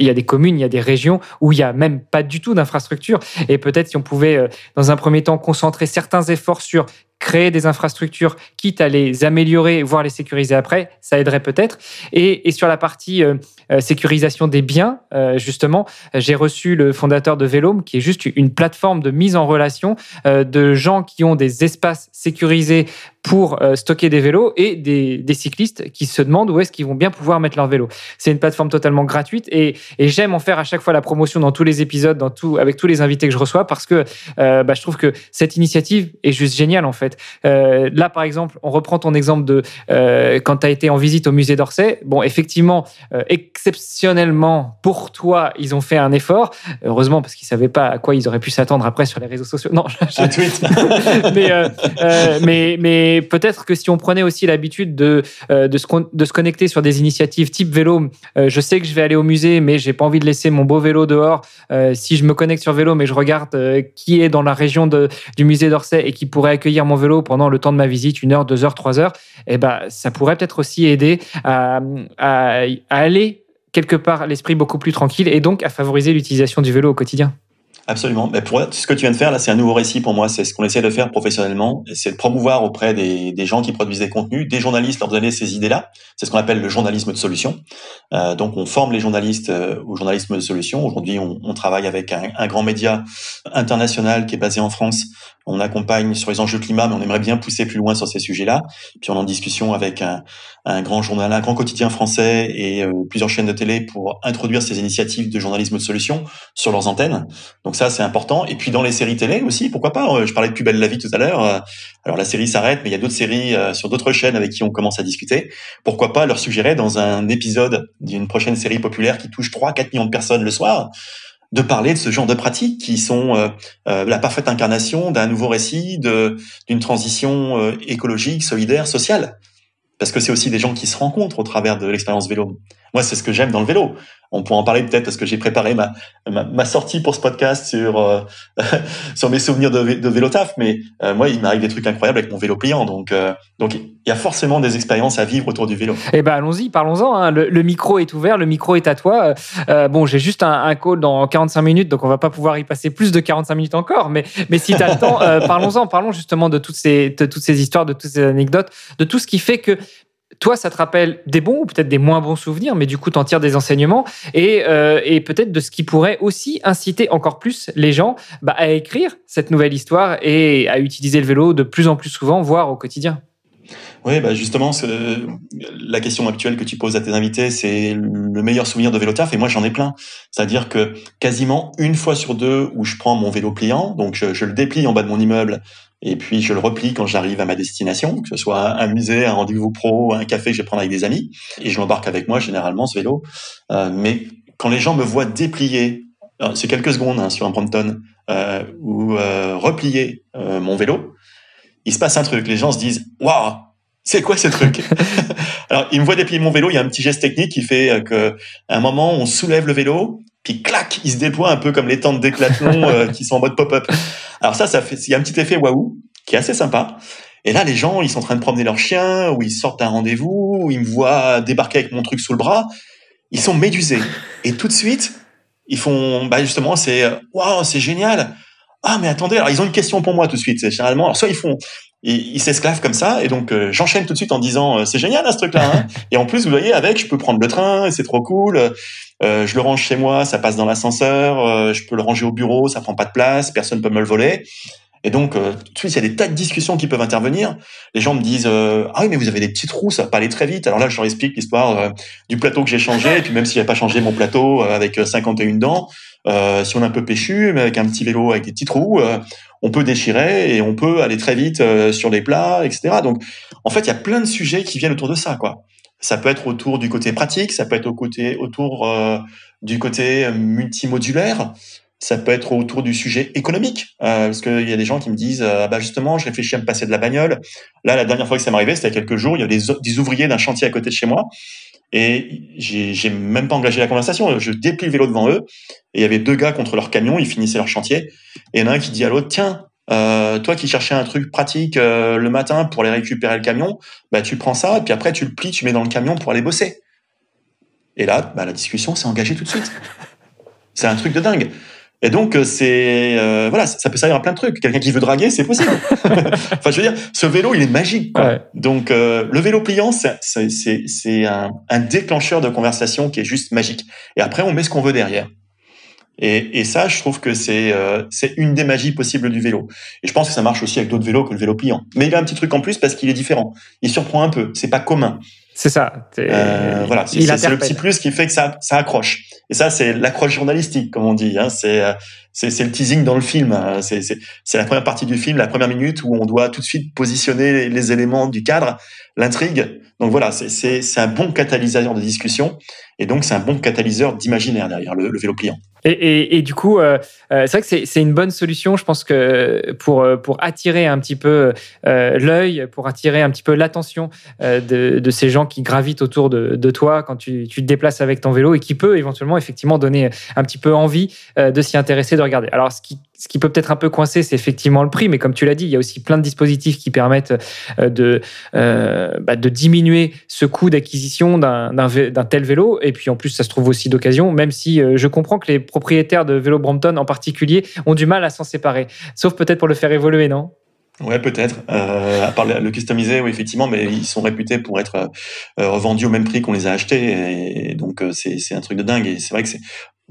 y a des communes, il y a des régions où il n'y a même pas du tout d'infrastructure. Et peut-être si on pouvait, euh, dans un premier temps, concentrer certains efforts sur créer des infrastructures, quitte à les améliorer, voire les sécuriser après, ça aiderait peut-être. Et, sur la partie euh, euh sécurisation des biens, euh, justement, j'ai reçu le fondateur de Velome, qui est juste une plateforme de mise en relation de gens qui ont des espaces sécurisés pour stocker des vélos et des, cyclistes qui se demandent où est-ce qu'ils vont bien pouvoir mettre leur vélo. C'est une plateforme totalement gratuite et, j'aime en faire à chaque fois la promotion dans tous les épisodes, avec tous les invités que je reçois parce que bah, je trouve que cette initiative est juste géniale en fait. Euh, là, par exemple, on reprend ton exemple de euh, quand tu as été en visite au musée d'Orsay. Bon, effectivement, euh, exceptionnellement pour toi, ils ont fait un effort. Heureusement parce qu'ils savaient pas à quoi ils auraient pu s'attendre après sur les réseaux sociaux. Non, je... tweet. mais, mais mais peut-être que si on prenait aussi l'habitude de, de, se, de se connecter sur des initiatives type vélo, je sais que je vais aller au musée, mais j'ai pas envie de laisser mon beau vélo dehors. Si je me connecte sur vélo, mais je regarde qui est dans la région de, du musée d'Orsay et qui pourrait accueillir mon vélo pendant le temps de ma visite, une heure, deux heures, trois heures, eh ben, ça pourrait peut-être aussi aider à, aller quelque part l'esprit beaucoup plus tranquille et donc à favoriser l'utilisation du vélo au quotidien. Absolument. Mais pour ce que tu viens de faire là, c'est un nouveau récit pour moi. C'est ce qu'on essaie de faire professionnellement, c'est de promouvoir auprès des, gens qui produisent des contenus, des journalistes, leur donner ces idées-là. C'est ce qu'on appelle le journalisme de solution. Euh, donc, on forme les journalistes euh, au journalisme de solution. Aujourd'hui, on, travaille avec un, grand média international qui est basé en France. On accompagne sur les enjeux climat, mais on aimerait bien pousser plus loin sur ces sujets-là. Puis on est en discussion avec un, grand journal, un grand quotidien français et euh, plusieurs chaînes de télé pour introduire ces initiatives de journalisme de solution sur leurs antennes. Donc ça, c'est important. Et puis dans les séries télé aussi, pourquoi pas euh, Je parlais de Plus belle la vie tout à l'heure. Euh, alors la série s'arrête, mais il y a d'autres séries sur d'autres chaînes avec qui on commence à discuter. Pourquoi pas leur suggérer dans un épisode d'une prochaine série populaire qui touche 3-4 millions de personnes le soir? De parler de ce genre de pratiques qui sont euh, euh, la parfaite incarnation d'un nouveau récit, d'une transition euh, écologique, solidaire, sociale. Parce que c'est aussi des gens qui se rencontrent au travers de l'expérience vélo. Moi, c'est ce que j'aime dans le vélo. On pourra en parler peut-être parce que j'ai préparé ma, ma, ma, sortie pour ce podcast sur euh, sur mes souvenirs de, vélo taf. Mais euh, moi, il m'arrive des trucs incroyables avec mon vélo pliant. Donc euh, donc il y a forcément des expériences à vivre autour du vélo. Eh ben allons-y, parlons-en. Hein. Le, le, micro est ouvert, le micro est à toi. Euh, bon, j'ai juste un, un, call dans 45 minutes, donc on va pas pouvoir y passer plus de 45 minutes encore. Mais mais si tu as le temps, parlons-en. Parlons justement de toutes ces de toutes ces histoires, de toutes ces anecdotes, de tout ce qui fait que toi, ça te rappelle des bons ou peut-être des moins bons souvenirs, mais du coup, t'en tires des enseignements et, euh, peut-être de ce qui pourrait aussi inciter encore plus les gens bah, à écrire cette nouvelle histoire et à utiliser le vélo de plus en plus souvent, voire au quotidien. Oui, bah justement, la question habituelle que tu poses à tes invités, c'est le meilleur souvenir de vélo taf, et moi j'en ai plein. C'est-à-dire que quasiment une fois sur deux où je prends mon vélo pliant, donc je le déplie en bas de mon immeuble et puis je le replie quand j'arrive à ma destination, que ce soit un musée, un rendez-vous pro, un café que je vais prendre avec des amis, et je l'embarque avec moi généralement ce vélo. Euh, mais quand les gens me voient déplier, c'est quelques secondes hein, sur un Brompton, euh, ou euh, replier euh, mon vélo, il se passe un truc. Les gens se disent waouh, c'est quoi ce truc? Alors ils me voient déplier mon vélo, il y a un petit geste technique qui fait que à un moment on soulève le vélo, puis clac, il se déploie un peu comme les tentes d'éclathlon euh, qui sont en mode pop-up. Alors ça, ça fait, il y a un petit effet waouh qui est assez sympa. Et là, les gens, ils sont en train de promener leur chien, ou ils sortent un rendez-vous, ou ils me voient débarquer avec mon truc sous le bras. Ils sont médusés. Et tout de suite, ils font, bah justement, c'est, waouh, c'est génial. Ah, mais attendez, alors ils ont une question pour moi tout de suite. C'est généralement, alors soit ils font, ils s'esclavent comme ça, et donc euh, j'enchaîne tout de suite en disant, euh, c'est génial hein, ce truc-là. Hein et en plus, vous voyez, avec, je peux prendre le train, c'est trop cool. Euh, je le range chez moi, ça passe dans l'ascenseur. Je peux le ranger au bureau, ça prend pas de place, personne peut me le voler. Et donc, euh, tout de suite, il y a des tas de discussions qui peuvent intervenir. Les gens me disent euh, Ah oui, mais vous avez des petits trous, ça va pas aller très vite. Alors là, je leur explique l'histoire euh, du plateau que j'ai changé. Et puis même si j'avais pas changé mon plateau avec 51 dents, si on est un peu péchu, mais avec un petit vélo avec des petits trous, on peut déchirer et on peut aller très vite sur les plats, etc. Donc, en fait, il y a plein de sujets qui viennent autour de ça, quoi. Ça peut être autour du côté pratique, ça peut être au côté, autour du côté multimodulaire. Ça peut être autour du sujet économique, euh, parce qu'il y a des gens qui me disent, euh, bah justement, je réfléchis à me passer de la bagnole. Là, la dernière fois que ça m'arrivait, c'était il y a quelques jours, il y des, des, ouvriers d'un chantier à côté de chez moi, et j'ai même pas engagé la conversation. Je déplie le vélo devant eux, et il y avait deux gars contre leur camion, ils finissaient leur chantier, et il y en a un qui dit à l'autre, tiens, euh, toi qui cherchais un truc pratique euh, le matin pour aller récupérer le camion, bah tu prends ça, et puis après tu le plies, tu mets dans le camion pour aller bosser. Et là, bah, la discussion s'est engagée tout de suite. C'est un truc de dingue. Et donc euh, c'est euh, voilà, ça peut servir à plein de trucs. Quelqu'un qui veut draguer, c'est possible. enfin, je veux dire, ce vélo, il est magique. Quoi. Donc euh, le vélo pliant, c'est c'est un, un déclencheur de conversation qui est juste magique. Et après, on met ce qu'on veut derrière. Et, et, ça, je trouve que c'est c'est une des magies possibles du vélo. Et je pense que ça marche aussi avec d'autres vélos que le vélo pliant. Mais il a un petit truc en plus parce qu'il est différent. Il surprend un peu. C'est pas commun. C'est ça. Euh, voilà, c'est le petit plus qui fait que ça, ça accroche. Et ça, c'est l'accroche journalistique, comme on dit. Hein. Euh, c'est c'est le teasing dans le film. Hein. C'est la première partie du film, la première minute où on doit tout de suite positionner les éléments du cadre, l'intrigue. Donc voilà, c'est un bon catalyseur de discussion. Et donc, c'est un bon catalyseur d'imaginaire derrière le, le vélo pliant. Et, du coup, euh, euh c'est vrai que c'est une bonne solution, je pense que pour, euh, pour attirer un petit peu euh, l'œil, pour attirer un petit peu l'attention euh, de, de, ces gens qui gravitent autour de, de toi quand tu, tu, te déplaces avec ton vélo et qui peut éventuellement effectivement donner un petit peu envie de s'y intéresser, de regarder. Alors, ce qui, ce qui peut peut-être un peu coincer, c'est effectivement le prix, mais comme tu l'as dit, il y a aussi plein de dispositifs qui permettent de, bah, de diminuer ce coût d'acquisition d'un tel vélo. Et puis en plus, ça se trouve aussi d'occasion, même si je comprends que les propriétaires de vélo Brompton en particulier ont du mal à s'en séparer. Sauf peut-être pour le faire évoluer, non? Ouais, peut-être. Euh, à part le customiser, oui, effectivement, mais ils sont réputés pour être euh, revendus au même prix qu'on les a achetés. Et donc, euh, c'est un truc de dingue. Et c'est vrai que c'est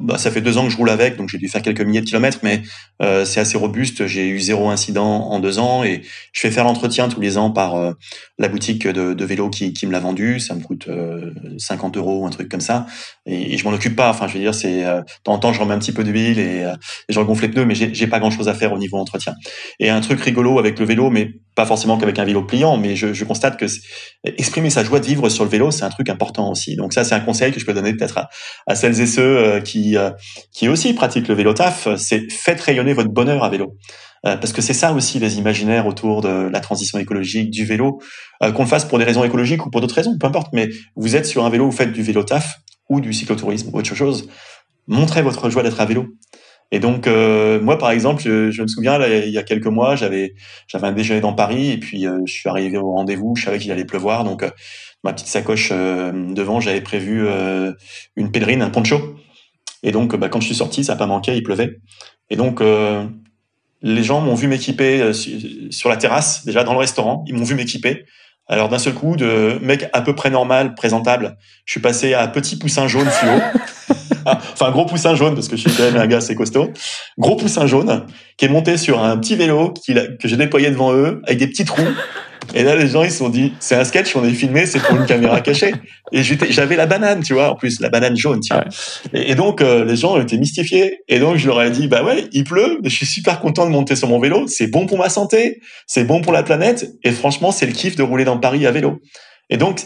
bah, ça fait deux ans que je roule avec, donc j'ai dû faire quelques milliers de kilomètres, mais euh, c'est assez robuste. J'ai eu zéro incident en deux ans et je fais faire l'entretien tous les ans par euh, la boutique de, vélo qui, qui me l'a vendu. Ça me coûte euh, 50 euros, un truc comme ça, et, je m'en occupe pas. Enfin, je veux dire, c'est euh, de temps en temps, je remets un petit peu d'huile et, et je regonfle les pneus, mais j'ai pas grand chose à faire au niveau entretien. Et un truc rigolo avec le vélo, mais pas forcément qu'avec un vélo pliant, mais je, constate que exprimer sa joie de vivre sur le vélo, c'est un truc important aussi. Donc ça, c'est un conseil que je peux donner peut-être à, celles et ceux euh, euh, qui aussi pratiquent le vélo taf. C'est faites rayonner votre bonheur à vélo. Euh, parce que c'est ça aussi les imaginaires autour de la transition écologique, du vélo, qu'on le fasse pour des raisons écologiques ou pour d'autres raisons, peu importe. Mais vous êtes sur un vélo, vous faites du vélo taf ou du cyclotourisme ou autre chose. Montrez votre joie d'être à vélo. Et donc euh, moi par exemple, je, me souviens il y a quelques mois, j'avais un déjeuner dans Paris et puis euh, je suis arrivé au rendez-vous, je savais qu'il allait pleuvoir, donc euh, ma petite sacoche euh, devant, j'avais prévu une pèlerine, un poncho. Et donc bah, quand je suis sorti, ça n'a pas manqué, il pleuvait. Et donc les gens m'ont vu m'équiper sur la terrasse, déjà dans le restaurant, ils m'ont vu m'équiper. Alors d'un seul coup, de mec à peu près normal, présentable, je suis passé à petit poussin jaune fluo. enfin gros poussin jaune parce que je suis quand même un gars assez costaud. Gros poussin jaune qui est monté sur un petit vélo que j'ai déployé devant eux avec des petits trous. Et là, les gens, ils se sont dit, c'est un sketch qu'on est filmé, c'est pour une caméra cachée. Et j'avais la banane, tu vois, en plus, la banane jaune, tu vois. Et, donc, euh, les gens étaient mystifiés. Et donc, je leur ai dit, bah ouais, il pleut, mais je suis super content de monter sur mon vélo. C'est bon pour ma santé, c'est bon pour la planète. Et franchement, c'est le kiff de rouler dans Paris à vélo. Et donc,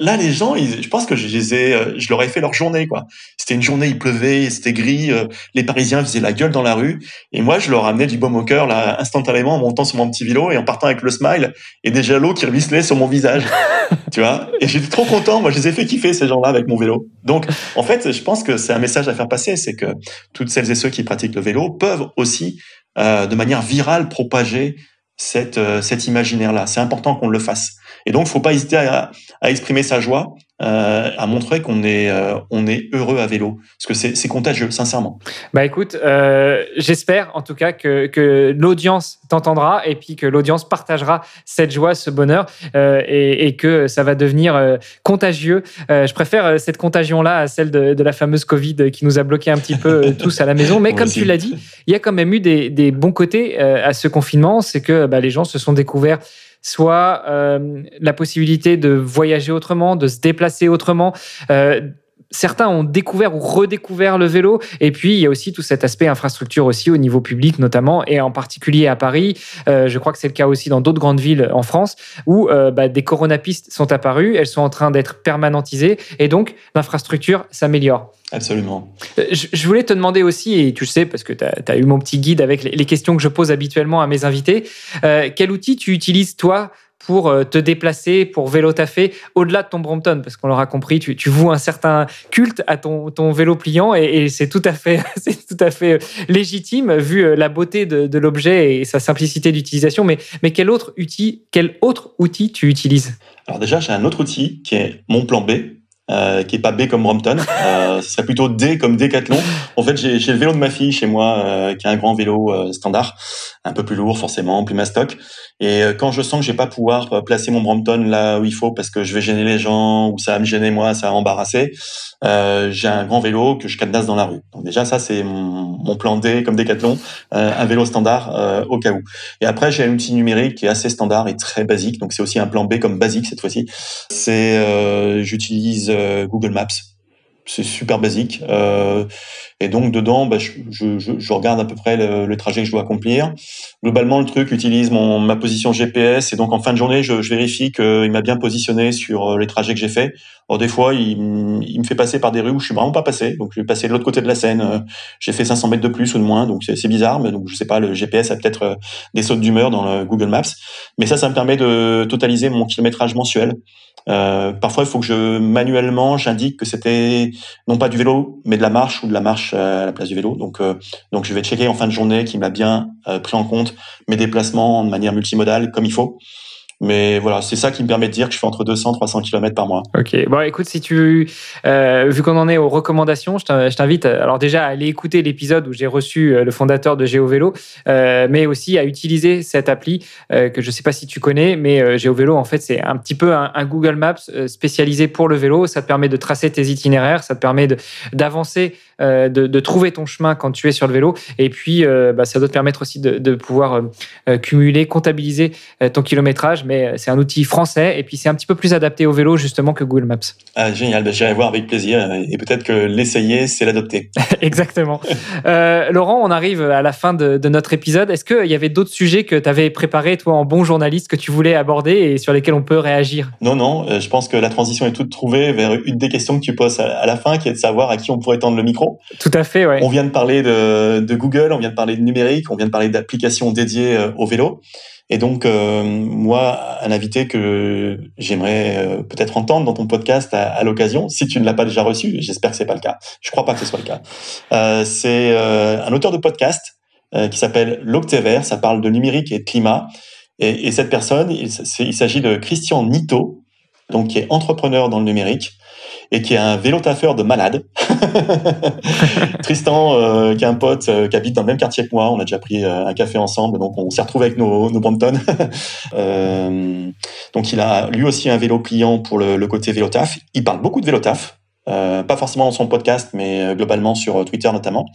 Là, les gens, je pense que je les ai, euh, je leur ai fait leur journée, quoi. C'était une journée, il pleuvait, c'était gris, euh, les Parisiens faisaient la gueule dans la rue, et moi, je leur amenais du baume au cœur, là, instantanément, en montant sur mon petit vélo et en partant avec le smile et déjà l'eau qui ruisselait sur mon visage, tu vois. Et j'étais trop content. Moi, je les ai fait kiffer ces gens-là avec mon vélo. Donc, en fait, je pense que c'est un message à faire passer, c'est que toutes celles et ceux qui pratiquent le vélo peuvent aussi, euh, de manière virale, propager cette, cet imaginaire-là. C'est important qu'on le fasse. Et donc, faut pas hésiter à, à exprimer sa joie euh, a montré qu'on est, euh, on est heureux à vélo. Parce que c'est contagieux, sincèrement. Bah écoute, euh, j'espère en tout cas que, que l'audience t'entendra et puis que l'audience partagera cette joie, ce bonheur et, et, que ça va devenir contagieux. Je préfère cette contagion-là à celle de, de, la fameuse Covid qui nous a bloqué un petit peu tous à la maison. Mais comme aussi. tu l'as dit, il y a quand même eu des, des bons côtés à ce confinement. C'est que bah, les gens se sont découverts soit euh, la possibilité de voyager autrement, de se déplacer autrement. Euh, certains ont découvert ou redécouvert le vélo. Et puis, il y a aussi tout cet aspect infrastructure aussi au niveau public, notamment, et en particulier à Paris. Euh, je crois que c'est le cas aussi dans d'autres grandes villes en France, où euh, bah, des coronapistes sont apparues. Elles sont en train d'être permanentisées. Et donc, l'infrastructure s'améliore. Absolument. Euh, je, voulais te demander aussi, et tu le sais, parce que tu as, as, eu mon petit guide avec les, les, questions que je pose habituellement à mes invités, euh, quel outil tu utilises, toi, pour euh, te déplacer, pour vélo taffer, au-delà de ton Brompton, parce qu'on l'aura compris, tu, tu voues un certain culte à ton, vélo pliant et, c'est tout à fait, tout à fait légitime vu euh, la beauté de, l'objet et sa simplicité d'utilisation. Mais, quel autre outil, quel autre outil tu utilises? Alors déjà, j'ai un autre outil qui est mon plan B, euh, qui est pas B comme Brompton. Euh, ce serait plutôt D comme Décathlon. En fait, j'ai le vélo de ma fille chez moi, euh, qui est un grand vélo euh, standard, un peu plus lourd forcément, plus mastoc. Et euh, quand je sens que je vais pas pouvoir placer mon Brompton là où il faut parce que je vais gêner les gens ou ça va me gêner moi, ça va m'embarrasser, j'ai un grand vélo que je cadenasse dans la rue. Donc déjà ça c'est mon, plan D comme Décathlon, un vélo standard au cas où. Et après j'ai un outil numérique qui est assez standard et très basique. Donc c'est aussi un plan B comme basique cette fois-ci. C'est j'utilise Google Maps. C'est super basique. Euh, et donc dedans, bah, je, je, je, regarde à peu près le, le, trajet que je dois accomplir. Globalement, le truc utilise mon, ma position GPS et donc en fin de journée, je, je vérifie qu'il m'a bien positionné sur les trajets que j'ai faits. Or des fois, il, il, me fait passer par des rues où je suis vraiment pas passé. Donc je vais passer de l'autre côté de la Seine. J'ai fait 500 mètres de plus ou de moins, donc c'est bizarre. Mais donc je sais pas, le GPS a peut-être des sautes d'humeur dans le Google Maps. Mais ça, ça me permet de totaliser mon kilométrage mensuel. Euh, parfois, il faut que je manuellement j'indique que c'était non pas du vélo, mais de la marche ou de la marche à la place du vélo. Donc, euh, donc je vais checker en fin de journée qu'il m'a bien euh, pris en compte mes déplacements de manière multimodale comme il faut. Mais voilà, c'est ça qui me permet de dire que je fais entre 200 300 km par mois. Ok. Bon, écoute, si tu, euh, vu qu'on en est aux recommandations, je t'invite, alors déjà à aller écouter l'épisode où j'ai reçu euh, le fondateur de GeoVélo, euh, mais aussi à utiliser cette appli euh, que je sais pas si tu connais, mais euh, GeoVélo, en fait, c'est un petit peu un, un, Google Maps euh, spécialisé pour le vélo. Ça te permet de tracer tes itinéraires, ça te permet d'avancer, de, de, trouver ton chemin quand tu es sur le vélo, et puis bah, ça doit te permettre aussi de, de pouvoir cumuler, comptabiliser ton kilométrage mais c'est un outil français et puis c'est un petit peu plus adapté au vélo justement que Google Maps. Ah, génial, ben, j'irai voir avec plaisir et peut-être que l'essayer, c'est l'adopter. Exactement. euh, Laurent, on arrive à la fin de, de notre épisode. Est-ce qu'il y avait d'autres sujets que tu avais préparés, toi, en bon journaliste, que tu voulais aborder et sur lesquels on peut réagir? Non, non, euh, je pense que la transition est toute trouvée vers une des questions que tu poses à la fin, qui est de savoir à qui on pourrait tendre le micro. Tout à fait, ouais. On vient de parler de, Google, on vient de parler de numérique, on vient de parler d'applications dédiées euh, au vélo. Et donc, euh, moi, un invité que j'aimerais euh, peut-être entendre dans ton podcast à, l'occasion, si tu ne l'as pas déjà reçu, j'espère que c'est pas le cas. Je crois pas que ce soit le cas. C'est un auteur de podcast qui s'appelle L'Octévert. Ça parle de numérique et de climat. Et, et cette personne, il, il s'agit de Christian Nito, donc qui est entrepreneur dans le numérique et qui est un vélo taffeur de malade. Tristan, euh, qui est un pote euh, qui habite dans le même quartier que moi, on a déjà pris euh, un café ensemble, donc on s'est retrouvé avec nos, nos donc il a lui aussi un vélo pliant pour le, le côté vélo taf. Il parle beaucoup de vélo taf. Pas forcément dans son podcast, mais globalement sur Twitter notamment.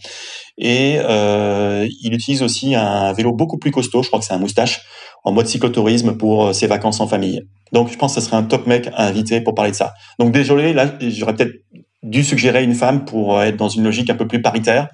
Et il utilise aussi un vélo beaucoup plus costaud, je crois que c'est un moustache, en mode cyclotourisme pour ses vacances en famille. Donc je pense que ce serait un top mec à inviter pour parler de ça. Donc désolé, là j'aurais peut-être dû suggérer une femme pour être dans une logique un peu plus paritaire.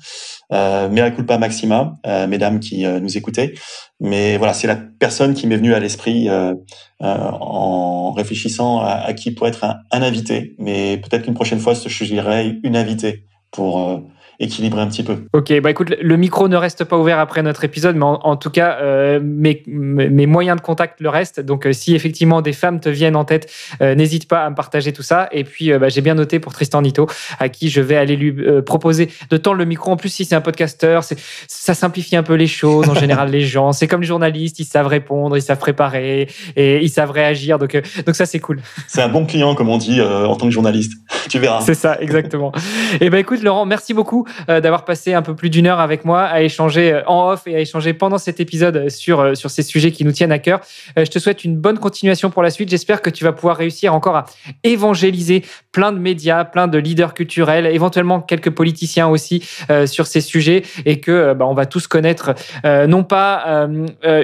Euh, mais pas maxima, euh, mesdames qui euh, nous écoutez. Mais voilà, c'est la personne qui m'est venue à l'esprit euh, en réfléchissant à, à, qui pourrait être un, un invité. Mais peut-être qu'une prochaine fois, je suggérerai une invitée pour équilibrer un petit peu. Ok, bah écoute, le micro ne reste pas ouvert après notre épisode, mais en, tout cas, euh, mes, mes, moyens de contact le restent. Donc, euh, si effectivement des femmes te viennent en tête, euh, n'hésite pas à me partager tout ça. Et puis, bah, j'ai bien noté pour Tristan Nito, à qui je vais aller lui proposer de tendre le micro. En plus, si c'est un podcasteur, ça simplifie un peu les choses. En général, les gens, c'est comme les journalistes, ils savent répondre, ils savent préparer et ils savent réagir. Donc, donc ça, c'est cool. C'est un bon client, comme on dit en tant que journaliste. tu verras. C'est ça, exactement. et ben écoute, Laurent, merci beaucoup d'avoir passé un peu plus d'une heure avec moi à échanger en off et à échanger pendant cet épisode sur, sur ces sujets qui nous tiennent à cœur. Je te souhaite une bonne continuation pour la suite. J'espère que tu vas pouvoir réussir encore à évangéliser plein de médias, plein de leaders culturels, éventuellement quelques politiciens aussi euh, sur ces sujets et que euh, bah, on va tous connaître euh, non pas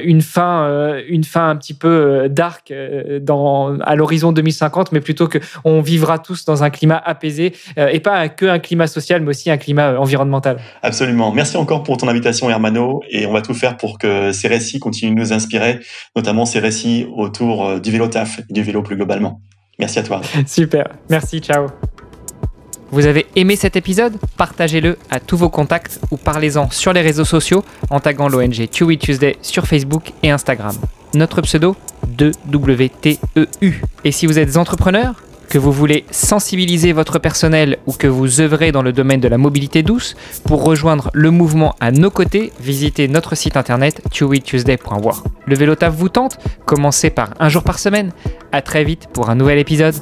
une fin, une fin un petit peu dark dans à l'horizon 2050, mais plutôt que on vivra tous dans un climat apaisé et pas que un climat social, mais aussi un climat environnemental. Absolument. Merci encore pour ton invitation, Hermano, et on va tout faire pour que ces récits continuent de nous inspirer, notamment ces récits autour du vélo taf et du vélo plus globalement. Merci à toi. Super. Merci. Ciao. Vous avez aimé cet épisode? Partagez-le à tous vos contacts ou parlez-en sur les réseaux sociaux en taguant l'ONG Chewy Tuesday sur Facebook et Instagram. Notre pseudo 2WTEU. Et si vous êtes entrepreneur, que vous voulez sensibiliser votre personnel ou que vous œuvrez dans le domaine de la mobilité douce, pour rejoindre le mouvement à nos côtés, visitez notre site internet chewytuesday.war. Le vélo vous tente? Commencez par un jour par semaine. À très vite pour un nouvel épisode.